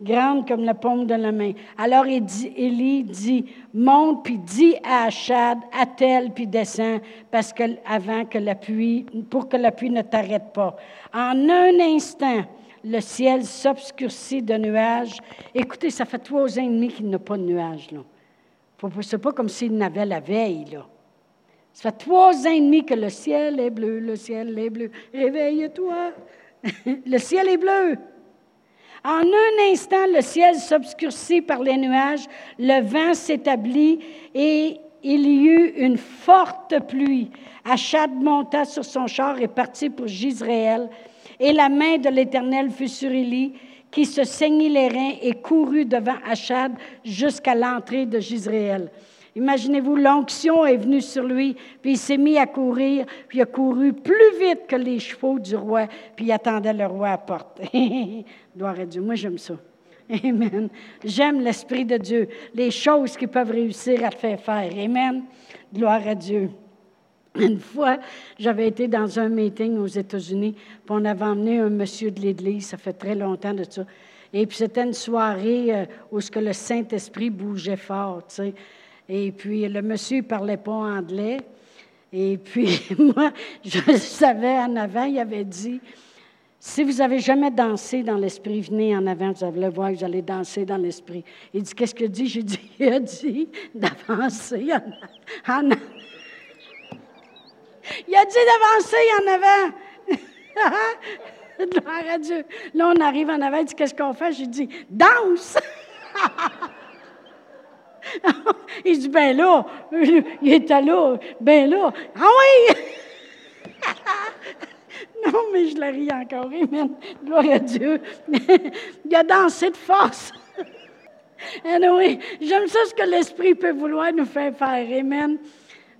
Grande comme la paume de la main. Alors Élie dit, monte puis dis à Achad, attelle puis descend, parce que avant que la pluie, pour que la pluie ne t'arrête pas. En un instant, le ciel s'obscurcit de nuages. Écoutez, ça fait trois ans et demi qu'il n'a pas de nuages. Là. C'est pas comme s'il n'avait la veille. Ça fait trois ans et demi que le ciel est bleu, le ciel est bleu. Réveille-toi. le ciel est bleu. En un instant, le ciel s'obscurcit par les nuages, le vent s'établit et il y eut une forte pluie. Achad monta sur son char et partit pour Gisraël. Et la main de l'Éternel fut sur Élie, qui se saignit les reins et courut devant Achad jusqu'à l'entrée de Gisraël. Imaginez-vous, l'onction est venue sur lui, puis il s'est mis à courir, puis il a couru plus vite que les chevaux du roi, puis il attendait le roi à porte. Gloire à Dieu. Moi, j'aime ça. Amen. J'aime l'Esprit de Dieu, les choses qui peuvent réussir à te faire faire. Amen. Gloire à Dieu. Une fois, j'avais été dans un meeting aux États-Unis, puis on avait emmené un monsieur de l'Église, ça fait très longtemps de ça. Et puis c'était une soirée euh, où ce que le Saint-Esprit bougeait fort, tu sais. Et puis, le monsieur ne parlait pas anglais. Et puis, moi, je savais en avant, il avait dit, si vous avez jamais dansé dans l'esprit, venez en avant, vous allez voir que vous allez danser dans l'esprit. Il dit, qu'est-ce qu'il dit? J'ai dit, il a dit d'avancer en, avant. Il a dit d'avancer en avant. Gloire à Dieu. Là, on arrive en avant, il dit, qu'est-ce qu'on fait? J'ai dit, danse! il dit, ben là, il était là, ben là. Ah oui! non, mais je la ris encore, amen. Gloire à Dieu. il a dansé de force. oui, j'aime ça ce que l'Esprit peut vouloir nous faire faire, amen.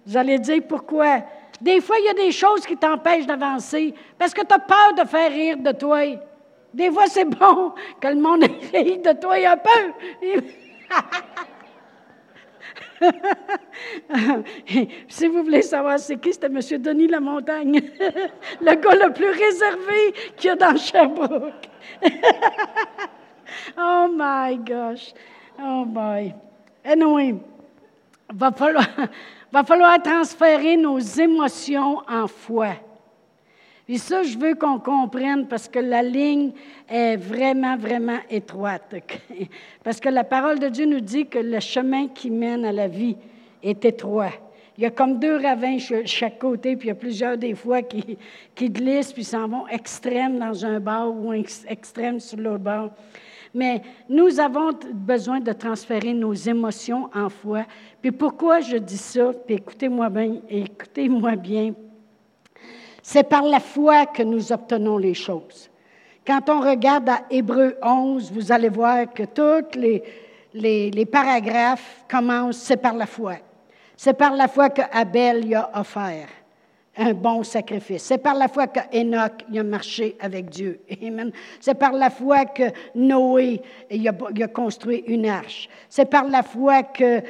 Vous allez dire pourquoi. Des fois, il y a des choses qui t'empêchent d'avancer parce que tu as peur de faire rire de toi. Des fois, c'est bon que le monde rit de toi un peu. si vous voulez savoir c'est qui, c'était M. Denis Lamontagne, le gars le plus réservé qu'il y a dans Sherbrooke. oh my gosh. Oh boy. Anyway, va falloir, va falloir transférer nos émotions en foi. Et ça, je veux qu'on comprenne parce que la ligne est vraiment, vraiment étroite. Parce que la parole de Dieu nous dit que le chemin qui mène à la vie est étroit. Il y a comme deux ravins chaque côté, puis il y a plusieurs des fois qui, qui glissent, puis s'en vont extrêmes dans un bord ou extrêmes sur l'autre bord. Mais nous avons besoin de transférer nos émotions en foi. Puis pourquoi je dis ça? Puis écoutez-moi bien, écoutez-moi bien. C'est par la foi que nous obtenons les choses. Quand on regarde à Hébreu 11, vous allez voir que tous les, les, paragraphes commencent, c'est par la foi. C'est par la foi que Abel y a offert un bon sacrifice. C'est par la foi que Enoch a marché avec Dieu. Amen. C'est par la foi que Noé a, a construit une arche. C'est par la foi que,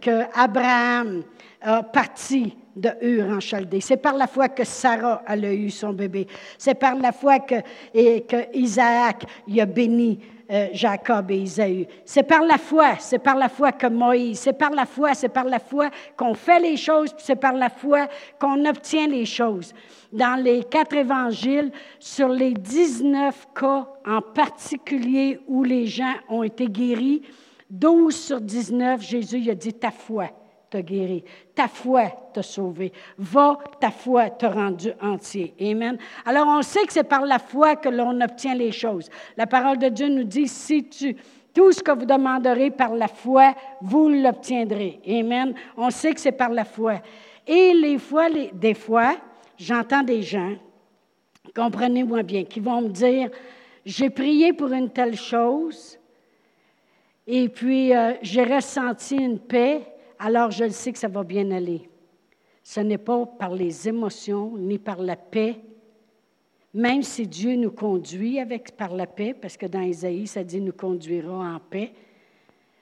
que Abraham a parti de Hur en Chaldée. C'est par la foi que Sarah a eu son bébé. C'est par la foi que, et, Isaac a béni euh, Jacob et Isaïe. C'est par la foi, c'est par la foi que Moïse, c'est par la foi, c'est par la foi qu'on fait les choses, puis c'est par la foi qu'on obtient les choses. Dans les quatre évangiles, sur les 19 cas en particulier où les gens ont été guéris, 12 sur 19, Jésus a dit ta foi t'a guéri. Ta foi t'a sauvé. Va, ta foi t'a rendu entier. Amen. Alors, on sait que c'est par la foi que l'on obtient les choses. La parole de Dieu nous dit, si tu, tout ce que vous demanderez par la foi, vous l'obtiendrez. Amen. On sait que c'est par la foi. Et les fois, les, des fois, j'entends des gens, comprenez-moi bien, qui vont me dire, j'ai prié pour une telle chose, et puis euh, j'ai ressenti une paix, alors je le sais que ça va bien aller. Ce n'est pas par les émotions ni par la paix, même si Dieu nous conduit avec, par la paix, parce que dans Isaïe, ça dit nous conduira en paix.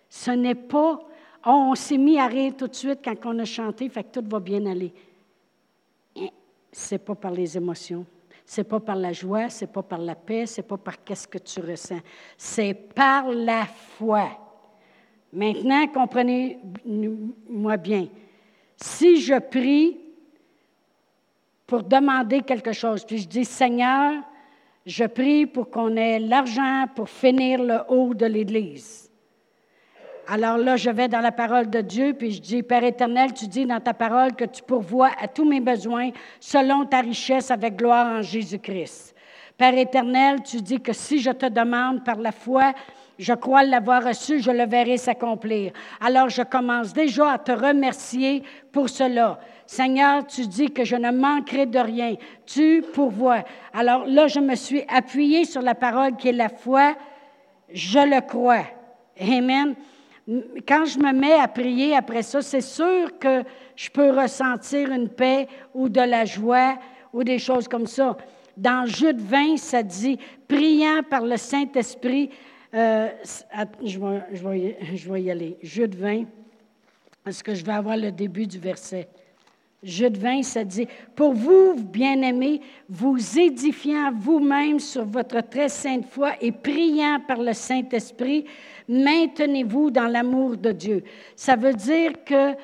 Ce n'est pas, oh, on s'est mis à rire tout de suite quand on a chanté, fait que tout va bien aller. C'est pas par les émotions. C'est pas par la joie, c'est pas par la paix, c'est pas par qu'est-ce que tu ressens. C'est par la foi. Maintenant, comprenez-moi bien. Si je prie pour demander quelque chose, puis je dis, Seigneur, je prie pour qu'on ait l'argent pour finir le haut de l'Église. Alors là, je vais dans la parole de Dieu, puis je dis, Père éternel, tu dis dans ta parole que tu pourvois à tous mes besoins selon ta richesse avec gloire en Jésus-Christ. Père éternel, tu dis que si je te demande par la foi, je crois l'avoir reçu, je le verrai s'accomplir. Alors je commence déjà à te remercier pour cela. Seigneur, tu dis que je ne manquerai de rien. Tu pourvois. Alors là, je me suis appuyée sur la parole qui est la foi. Je le crois. Amen. Quand je me mets à prier après ça, c'est sûr que je peux ressentir une paix ou de la joie ou des choses comme ça. Dans Jude 20, ça dit, priant par le Saint-Esprit, euh, je, vais, y aller. Jude 20, parce que je vais avoir le début du verset. Jude 20, ça dit, Pour vous, bien-aimés, vous édifiant vous-même sur votre très sainte foi et priant par le Saint-Esprit, maintenez-vous dans l'amour de Dieu. Ça veut dire que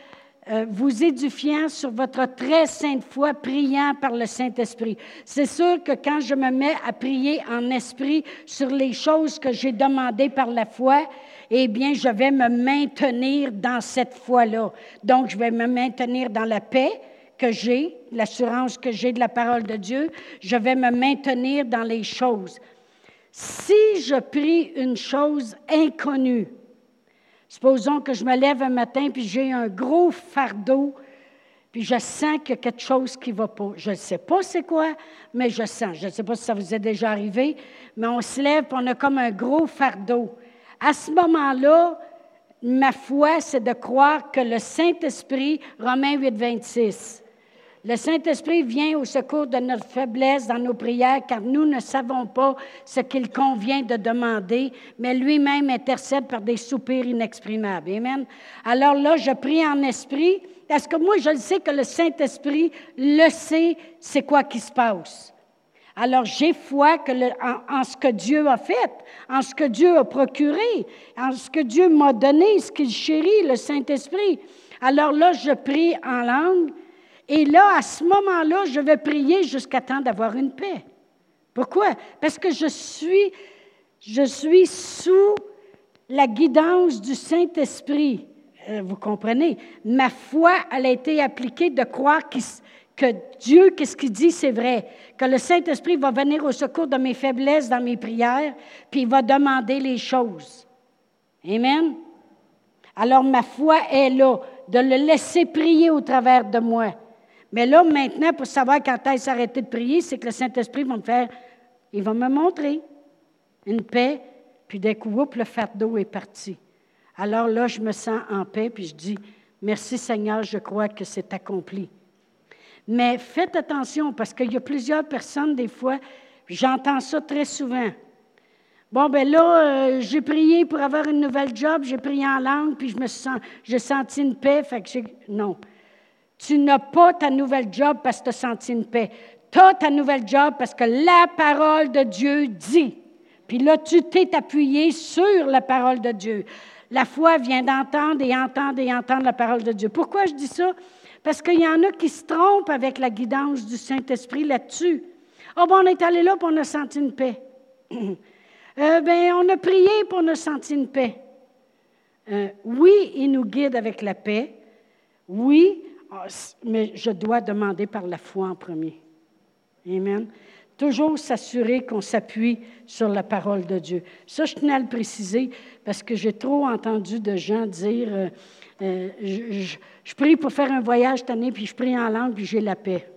euh, vous édifiant sur votre très sainte foi, priant par le Saint-Esprit. C'est sûr que quand je me mets à prier en esprit sur les choses que j'ai demandées par la foi, eh bien, je vais me maintenir dans cette foi-là. Donc, je vais me maintenir dans la paix que j'ai, l'assurance que j'ai de la parole de Dieu. Je vais me maintenir dans les choses. Si je prie une chose inconnue, Supposons que je me lève un matin puis j'ai un gros fardeau, puis je sens qu'il y a quelque chose qui ne va pas. Je ne sais pas c'est quoi, mais je sens. Je ne sais pas si ça vous est déjà arrivé, mais on se lève et on a comme un gros fardeau. À ce moment-là, ma foi, c'est de croire que le Saint-Esprit, Romains 8, 26, le Saint-Esprit vient au secours de notre faiblesse dans nos prières, car nous ne savons pas ce qu'il convient de demander, mais lui-même intercède par des soupirs inexprimables. Amen. Alors là, je prie en esprit, parce que moi, je le sais que le Saint-Esprit le sait, c'est quoi qui se passe? Alors j'ai foi en, ce que Dieu a fait, en ce que Dieu a procuré, en ce que Dieu m'a donné, ce qu'il chérit, le Saint-Esprit. Alors là, je prie en langue et là, à ce moment-là, je vais prier jusqu'à temps d'avoir une paix. Pourquoi? Parce que je suis, je suis sous la guidance du Saint-Esprit. Euh, vous comprenez? Ma foi, elle a été appliquée de croire que Dieu, qu'est-ce qu'il dit, c'est vrai. Que le Saint-Esprit va venir au secours de mes faiblesses dans mes prières, puis il va demander les choses. Amen? Alors ma foi est là, de le laisser prier au travers de moi. Mais là, maintenant, pour savoir quand est s'arrêter de prier, c'est que le Saint-Esprit va me faire, il va me montrer une paix, puis d'un coup, le fardeau est parti. Alors là, je me sens en paix, puis je dis, merci Seigneur, je crois que c'est accompli. Mais faites attention, parce qu'il y a plusieurs personnes, des fois, j'entends ça très souvent. Bon, ben là, euh, j'ai prié pour avoir une nouvelle job, j'ai prié en langue, puis je me sens, j'ai senti une paix, fait que j'ai... Non. Tu n'as pas ta nouvelle job parce que tu as senti une paix. Tu as ta nouvelle job parce que la parole de Dieu dit. Puis là, tu t'es appuyé sur la parole de Dieu. La foi vient d'entendre et entendre et entendre la parole de Dieu. Pourquoi je dis ça? Parce qu'il y en a qui se trompent avec la guidance du Saint-Esprit là-dessus. Oh, bon, on est allé là pour on a senti une paix. euh, ben, on a prié pour on a senti une paix. Euh, oui, il nous guide avec la paix. Oui, ah, mais je dois demander par la foi en premier. Amen. Toujours s'assurer qu'on s'appuie sur la parole de Dieu. Ça, je tenais à le préciser parce que j'ai trop entendu de gens dire euh, euh, je, prie pour faire un voyage cette année, puis je prie en langue, puis j'ai la paix.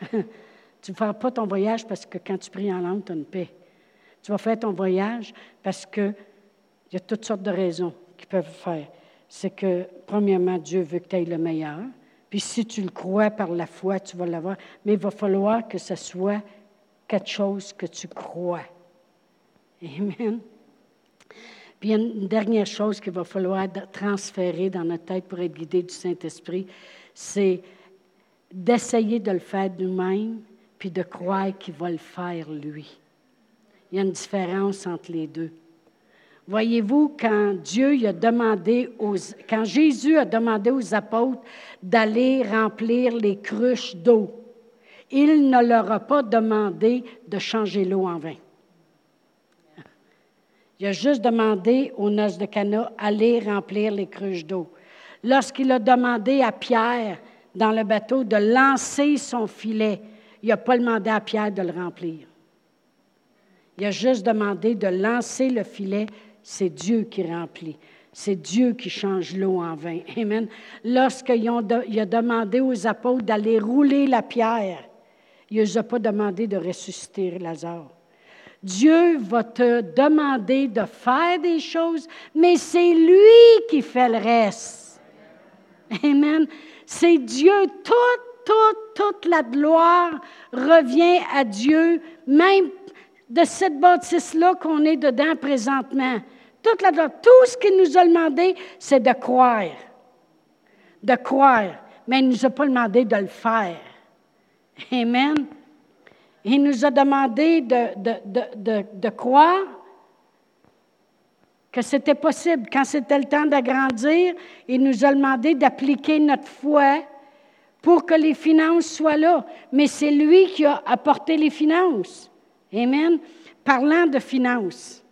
tu ne feras pas ton voyage parce que quand tu pries en langue, tu as une paix. Tu vas faire ton voyage parce qu'il y a toutes sortes de raisons qui peuvent faire c'est que, premièrement, Dieu veut que tu aies le meilleur. Puis si tu le crois par la foi, tu vas l'avoir. Mais il va falloir que ce soit quelque chose que tu crois. Amen. Puis il y a une dernière chose qu'il va falloir transférer dans notre tête pour être guidé du Saint-Esprit, c'est d'essayer de le faire nous-mêmes, puis de croire qu'il va le faire lui. Il y a une différence entre les deux. Voyez-vous, quand Dieu a demandé aux, quand Jésus a demandé aux apôtres d'aller remplir les cruches d'eau, il ne leur a pas demandé de changer l'eau en vin. Il a juste demandé aux noces de Cana d'aller remplir les cruches d'eau. Lorsqu'il a demandé à Pierre dans le bateau de lancer son filet, il n'a pas demandé à Pierre de le remplir. Il a juste demandé de lancer le filet. C'est Dieu qui remplit. C'est Dieu qui change l'eau en vin. Amen. Lorsqu'il a demandé aux apôtres d'aller rouler la pierre, il ne les a pas demandé de ressusciter Lazare. Dieu va te demander de faire des choses, mais c'est lui qui fait le reste. Amen. C'est Dieu. Toute, toute, toute la gloire revient à Dieu, même de cette bâtisse-là qu'on est dedans présentement. Toute la. Tout ce qu'il nous a demandé, c'est de croire. De croire. Mais il ne nous a pas demandé de le faire. Amen. Il nous a demandé de, croire que c'était possible. Quand c'était le temps d'agrandir, il nous a demandé d'appliquer notre foi pour que les finances soient là. Mais c'est lui qui a apporté les finances. Amen. Parlant de finances,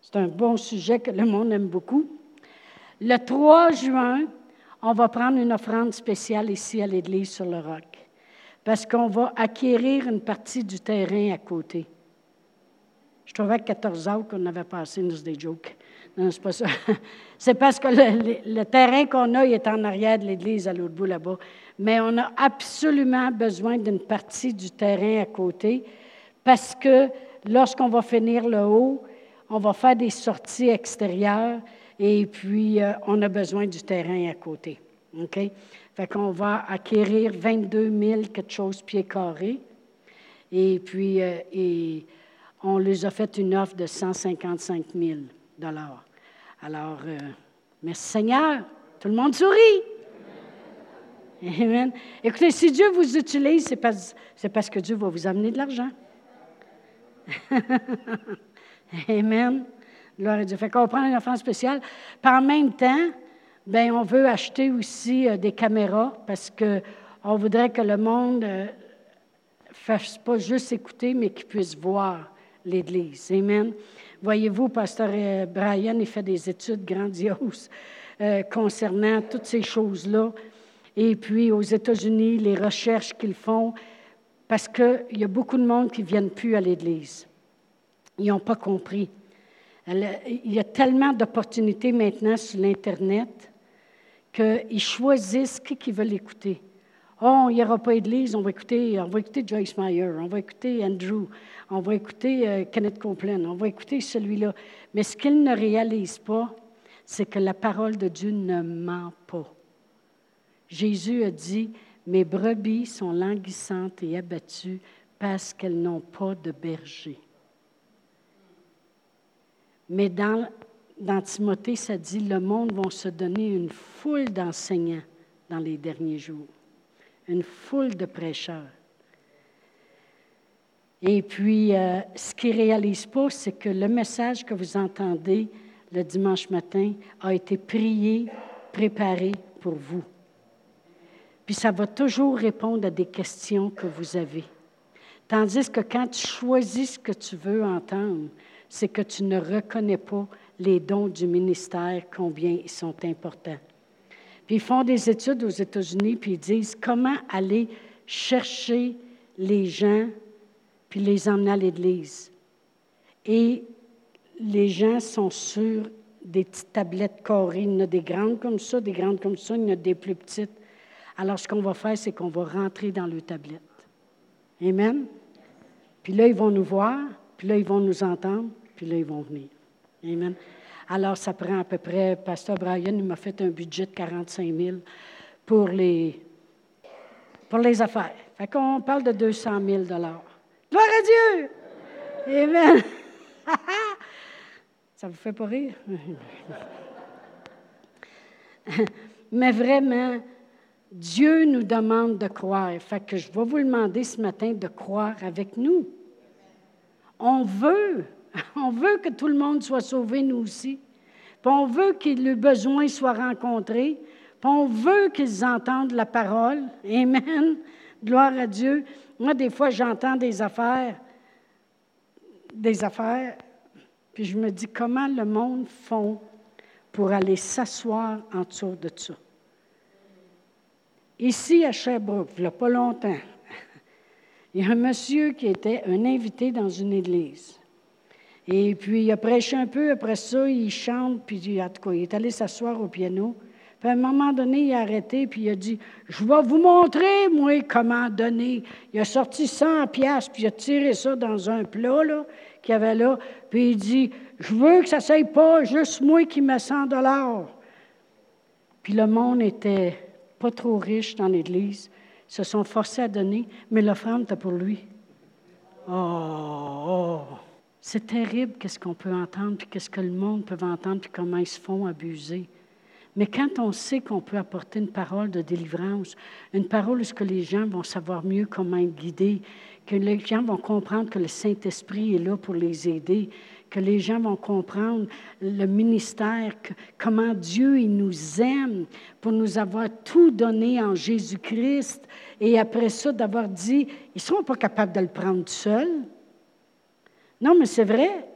c'est un bon sujet que le monde aime beaucoup. Le 3 juin, on va prendre une offrande spéciale ici à l'Église sur le roc parce qu'on va acquérir une partie du terrain à côté. Je trouvais que 14 ans qu'on avait passé, nous, des jokes. Non, c'est pas ça. c'est parce que le, terrain qu'on a, il est en arrière de l'église à l'autre bout là-bas. Mais on a absolument besoin d'une partie du terrain à côté parce que lorsqu'on va finir le haut, on va faire des sorties extérieures et puis euh, on a besoin du terrain à côté. OK? Fait qu'on va acquérir 22 000 quelque chose pieds carrés. Et puis, euh, on les a fait une offre de 155 000 Alors, euh, merci Seigneur. Tout le monde sourit. Amen. Écoutez, si Dieu vous utilise, c'est parce que Dieu va vous amener de l'argent. Amen. Gloire à Dieu. Fait qu'on prend une offrande spéciale. Par en même temps, Bien, on veut acheter aussi euh, des caméras parce qu'on voudrait que le monde ne euh, fasse pas juste écouter, mais qu'il puisse voir l'Église. Amen. Voyez-vous, Pasteur euh, Brian, il fait des études grandioses concernant toutes ces choses-là. Et puis, aux États-Unis, les recherches qu'ils font, parce qu'il y a beaucoup de monde qui ne viennent plus à l'Église. Ils n'ont pas compris. Il y a tellement d'opportunités maintenant sur l'Internet qu'ils choisissent qui qu'ils veulent écouter. Oh, il n'y aura pas d'église, on va écouter, on va écouter Joyce Meyer, on va écouter Andrew, on va écouter euh, Kenneth Copeland, on va écouter celui-là. Mais ce qu'ils ne réalisent pas, c'est que la parole de Dieu ne ment pas. Jésus a dit, mes brebis sont languissantes et abattues parce qu'elles n'ont pas de berger. Mais dans dans Timothée, ça dit, le monde va se donner une foule d'enseignants dans les derniers jours, une foule de prêcheurs. Et puis, euh, ce qu'ils ne réalisent pas, c'est que le message que vous entendez le dimanche matin a été prié, préparé pour vous. Puis ça va toujours répondre à des questions que vous avez. Tandis que quand tu choisis ce que tu veux entendre, c'est que tu ne reconnais pas les dons du ministère, combien ils sont importants. Puis ils font des études aux États-Unis, puis ils disent comment aller chercher les gens, puis les emmener à l'Église. Et les gens sont sur des petites tablettes carrées. Il y en a des grandes comme ça, des grandes comme ça, il y en a des plus petites. Alors, ce qu'on va faire, c'est qu'on va rentrer dans le tablette. Amen? Puis là, ils vont nous voir, puis là, ils vont nous entendre, puis là, ils vont venir. Amen? Alors, ça prend à peu près, Pasteur Brian il m'a fait un budget de 45 000 pour les, pour les affaires. Fait qu'on parle de 200 000 Gloire à Dieu! Amen! ça vous fait pas rire? Mais vraiment, Dieu nous demande de croire. Fait que je vais vous demander ce matin de croire avec nous. On veut, on veut que tout le monde soit sauvé, nous aussi. Puis on veut que le besoin soit rencontré. Puis on veut qu'ils entendent la parole. Amen. Gloire à Dieu. Moi, des fois, j'entends des affaires, des affaires, puis je me dis comment le monde font pour aller s'asseoir en dessous de ça? Ici, à Sherbrooke, il n'y a pas longtemps, il y a un monsieur qui était un invité dans une église. Et puis, il a prêché un peu, après ça, il chante, puis en tout cas, il est allé s'asseoir au piano. Puis, à un moment donné, il a arrêté, puis il a dit Je vais vous montrer, moi, comment donner. Il a sorti 100 piastres, puis il a tiré ça dans un plat, là, qu'il y avait là. Puis, il dit Je veux que ça ne soit pas juste moi qui me 100 dollars. Puis, le monde était pas trop riches dans l'Église, se sont forcés à donner, mais l'offrande était pour lui. Oh, oh. C'est terrible qu'est-ce qu'on peut entendre, puis qu'est-ce que le monde peut entendre, puis comment ils se font abuser. Mais quand on sait qu'on peut apporter une parole de délivrance, une parole où ce que les gens vont savoir mieux comment être guidés, que les gens vont comprendre que le Saint-Esprit est là pour les aider, que les gens vont comprendre le ministère, comment Dieu il nous aime pour nous avoir tout donné en Jésus-Christ. Et après ça, d'avoir dit, ils ne seront pas capables de le prendre seul. Non, mais c'est vrai.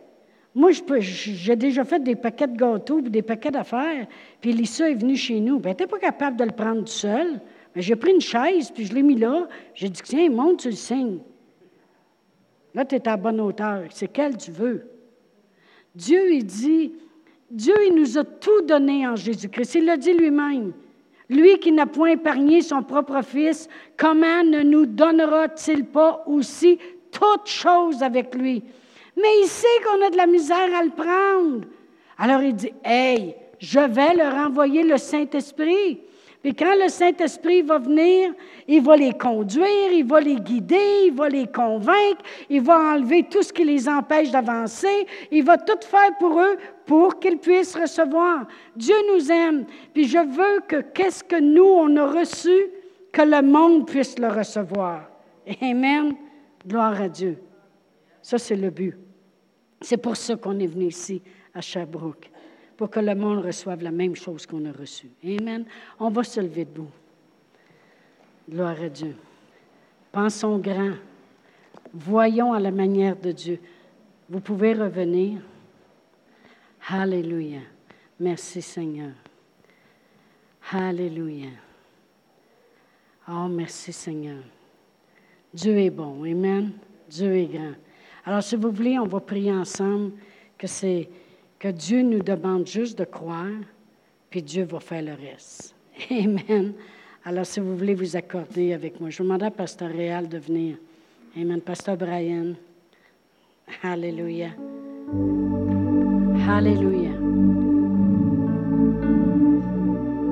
Moi, j'ai déjà fait des paquets de gâteaux des paquets d'affaires. Puis Lisa est venue chez nous. Ben, elle n'était pas capable de le prendre seul. Mais j'ai pris une chaise, puis je l'ai mis là. J'ai dit, tiens, monte, tu le signes. Là, tu es à bonne hauteur. C'est quel tu veux? Dieu, il dit, Dieu, il nous a tout donné en Jésus-Christ. Il l'a dit lui-même. Lui qui n'a point épargné son propre Fils, comment ne nous donnera-t-il pas aussi toutes choses avec lui? Mais il sait qu'on a de la misère à le prendre. Alors il dit, Hey, je vais leur envoyer le Saint-Esprit. Puis quand le Saint-Esprit va venir, il va les conduire, il va les guider, il va les convaincre, il va enlever tout ce qui les empêche d'avancer, il va tout faire pour eux pour qu'ils puissent recevoir. Dieu nous aime, puis je veux que qu'est-ce que nous, on a reçu, que le monde puisse le recevoir. Amen. Gloire à Dieu. Ça, c'est le but. C'est pour ça qu'on est venu ici, à Sherbrooke pour que le monde reçoive la même chose qu'on a reçue. Amen. On va se lever debout. Gloire à Dieu. Pensons grand. Voyons à la manière de Dieu. Vous pouvez revenir. Alléluia. Merci Seigneur. Alléluia. Oh, merci Seigneur. Dieu est bon. Amen. Dieu est grand. Alors, si vous voulez, on va prier ensemble que c'est que Dieu nous demande juste de croire, puis Dieu va faire le reste. Amen. Alors, si vous voulez vous accorder avec moi, je demande à Pasteur Réal de venir. Amen. Pasteur Brian. Alléluia. Alléluia.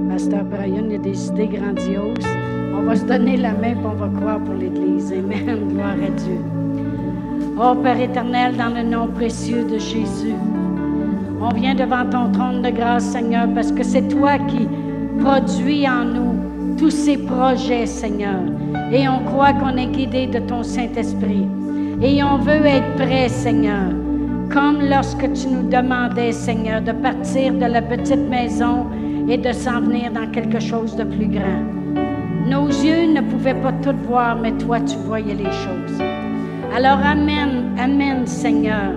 Pasteur Brian, il a des idées grandioses. On va se donner la main et on va croire pour l'Église. Amen. Gloire à Dieu. Oh Père éternel, dans le nom précieux de Jésus. On vient devant ton trône de grâce, Seigneur, parce que c'est toi qui produis en nous tous ces projets, Seigneur. Et on croit qu'on est guidé de ton Saint-Esprit. Et on veut être prêt, Seigneur, comme lorsque tu nous demandais, Seigneur, de partir de la petite maison et de s'en venir dans quelque chose de plus grand. Nos yeux ne pouvaient pas tout voir, mais toi, tu voyais les choses. Alors, Amen, Amen, Seigneur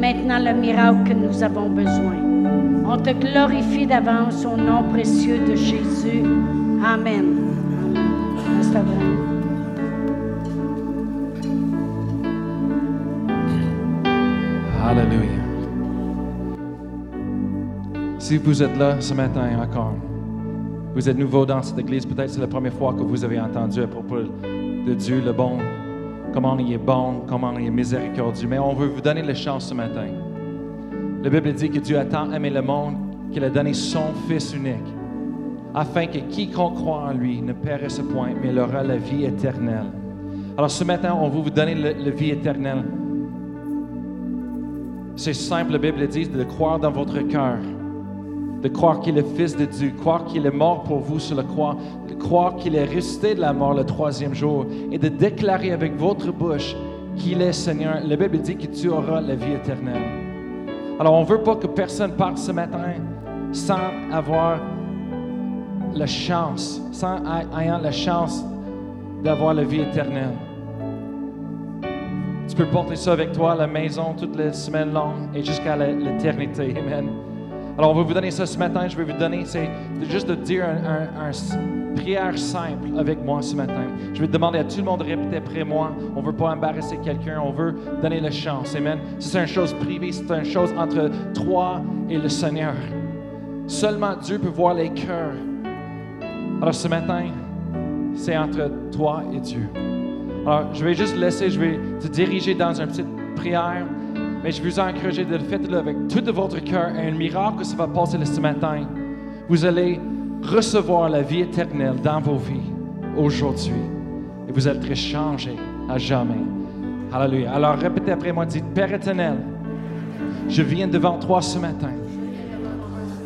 maintenant le miracle que nous avons besoin. On te glorifie d'avance au nom précieux de Jésus. Amen. Alléluia. Si vous êtes là ce matin encore, vous êtes nouveau dans cette église, peut-être c'est la première fois que vous avez entendu à propos de Dieu, le bon comment il est bon, comment il est miséricordieux. Mais on veut vous donner la chance ce matin. La Bible dit que Dieu a tant aimé le monde qu'il a donné son Fils unique, afin que quiconque croit en lui ne périsse point, mais il aura la vie éternelle. Alors ce matin, on veut vous donner la vie éternelle. C'est simple, la Bible dit de croire dans votre cœur de croire qu'il est Fils de Dieu, croire qu'il est mort pour vous sur la croix, de croire qu'il est resté de la mort le troisième jour et de déclarer avec votre bouche qu'il est Seigneur. La Bible dit que tu auras la vie éternelle. Alors on ne veut pas que personne parte ce matin sans avoir la chance, sans ayant la chance d'avoir la vie éternelle. Tu peux porter ça avec toi à la maison toutes les semaines longues et jusqu'à l'éternité. Amen. Alors, on va vous donner ça ce matin. Je vais vous donner, c'est juste de dire une prière simple avec moi ce matin. Je vais demander à tout le monde de répéter après moi. On veut pas embarrasser quelqu'un. On veut donner la chance. Amen. C'est une chose privée. C'est une chose entre toi et le Seigneur. Seulement Dieu peut voir les cœurs. Alors, ce matin, c'est entre toi et Dieu. Alors, je vais juste laisser, je vais te diriger dans une petite prière, mais je vous encourage de le faire avec tout de votre cœur et un miracle ça va passer ce matin. Vous allez recevoir la vie éternelle dans vos vies aujourd'hui et vous allez être changés à jamais. Alléluia. Alors, répétez après moi, dites, Père éternel, je viens devant toi ce matin.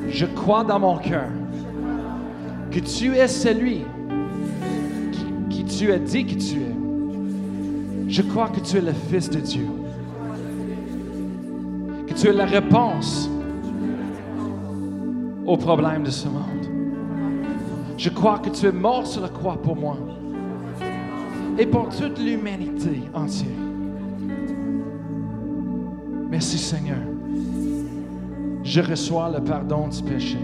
Je crois dans mon cœur que tu es celui qui tu as dit que tu es. Je crois que tu es le Fils de Dieu. Tu es la réponse aux problèmes de ce monde. Je crois que tu es mort sur la croix pour moi et pour toute l'humanité entière. Merci Seigneur. Je reçois le pardon du péché.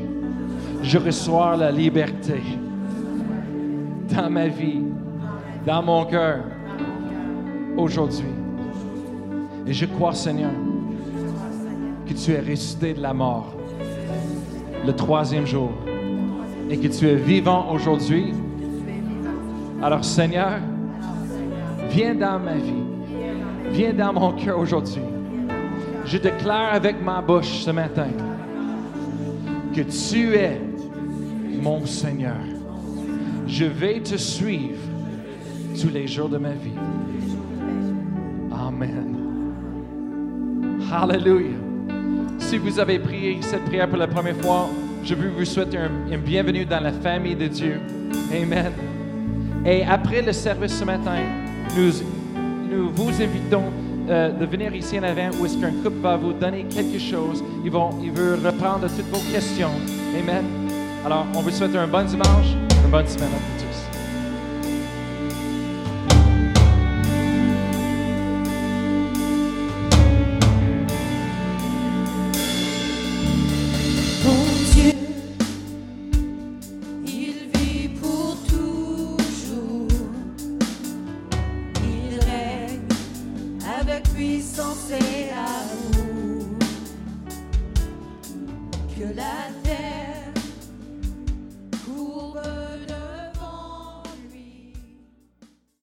Je reçois la liberté dans ma vie, dans mon cœur aujourd'hui. Et je crois, Seigneur, que tu es ressuscité de la mort le troisième jour et que tu es vivant aujourd'hui. Alors, Seigneur, viens dans ma vie, viens dans mon cœur aujourd'hui. Je déclare avec ma bouche ce matin que tu es mon Seigneur. Je vais te suivre tous les jours de ma vie. Amen. Hallelujah. Si vous avez prié cette prière pour la première fois, je veux vous souhaiter un, bienvenue dans la famille de Dieu. Amen. Et après le service ce matin, nous, vous invitons euh, de venir ici en avant où est-ce qu'un couple va vous donner quelque chose. Ils vont, il veut reprendre toutes vos questions. Amen. Alors, on vous souhaite un bon dimanche, une bonne semaine à tous.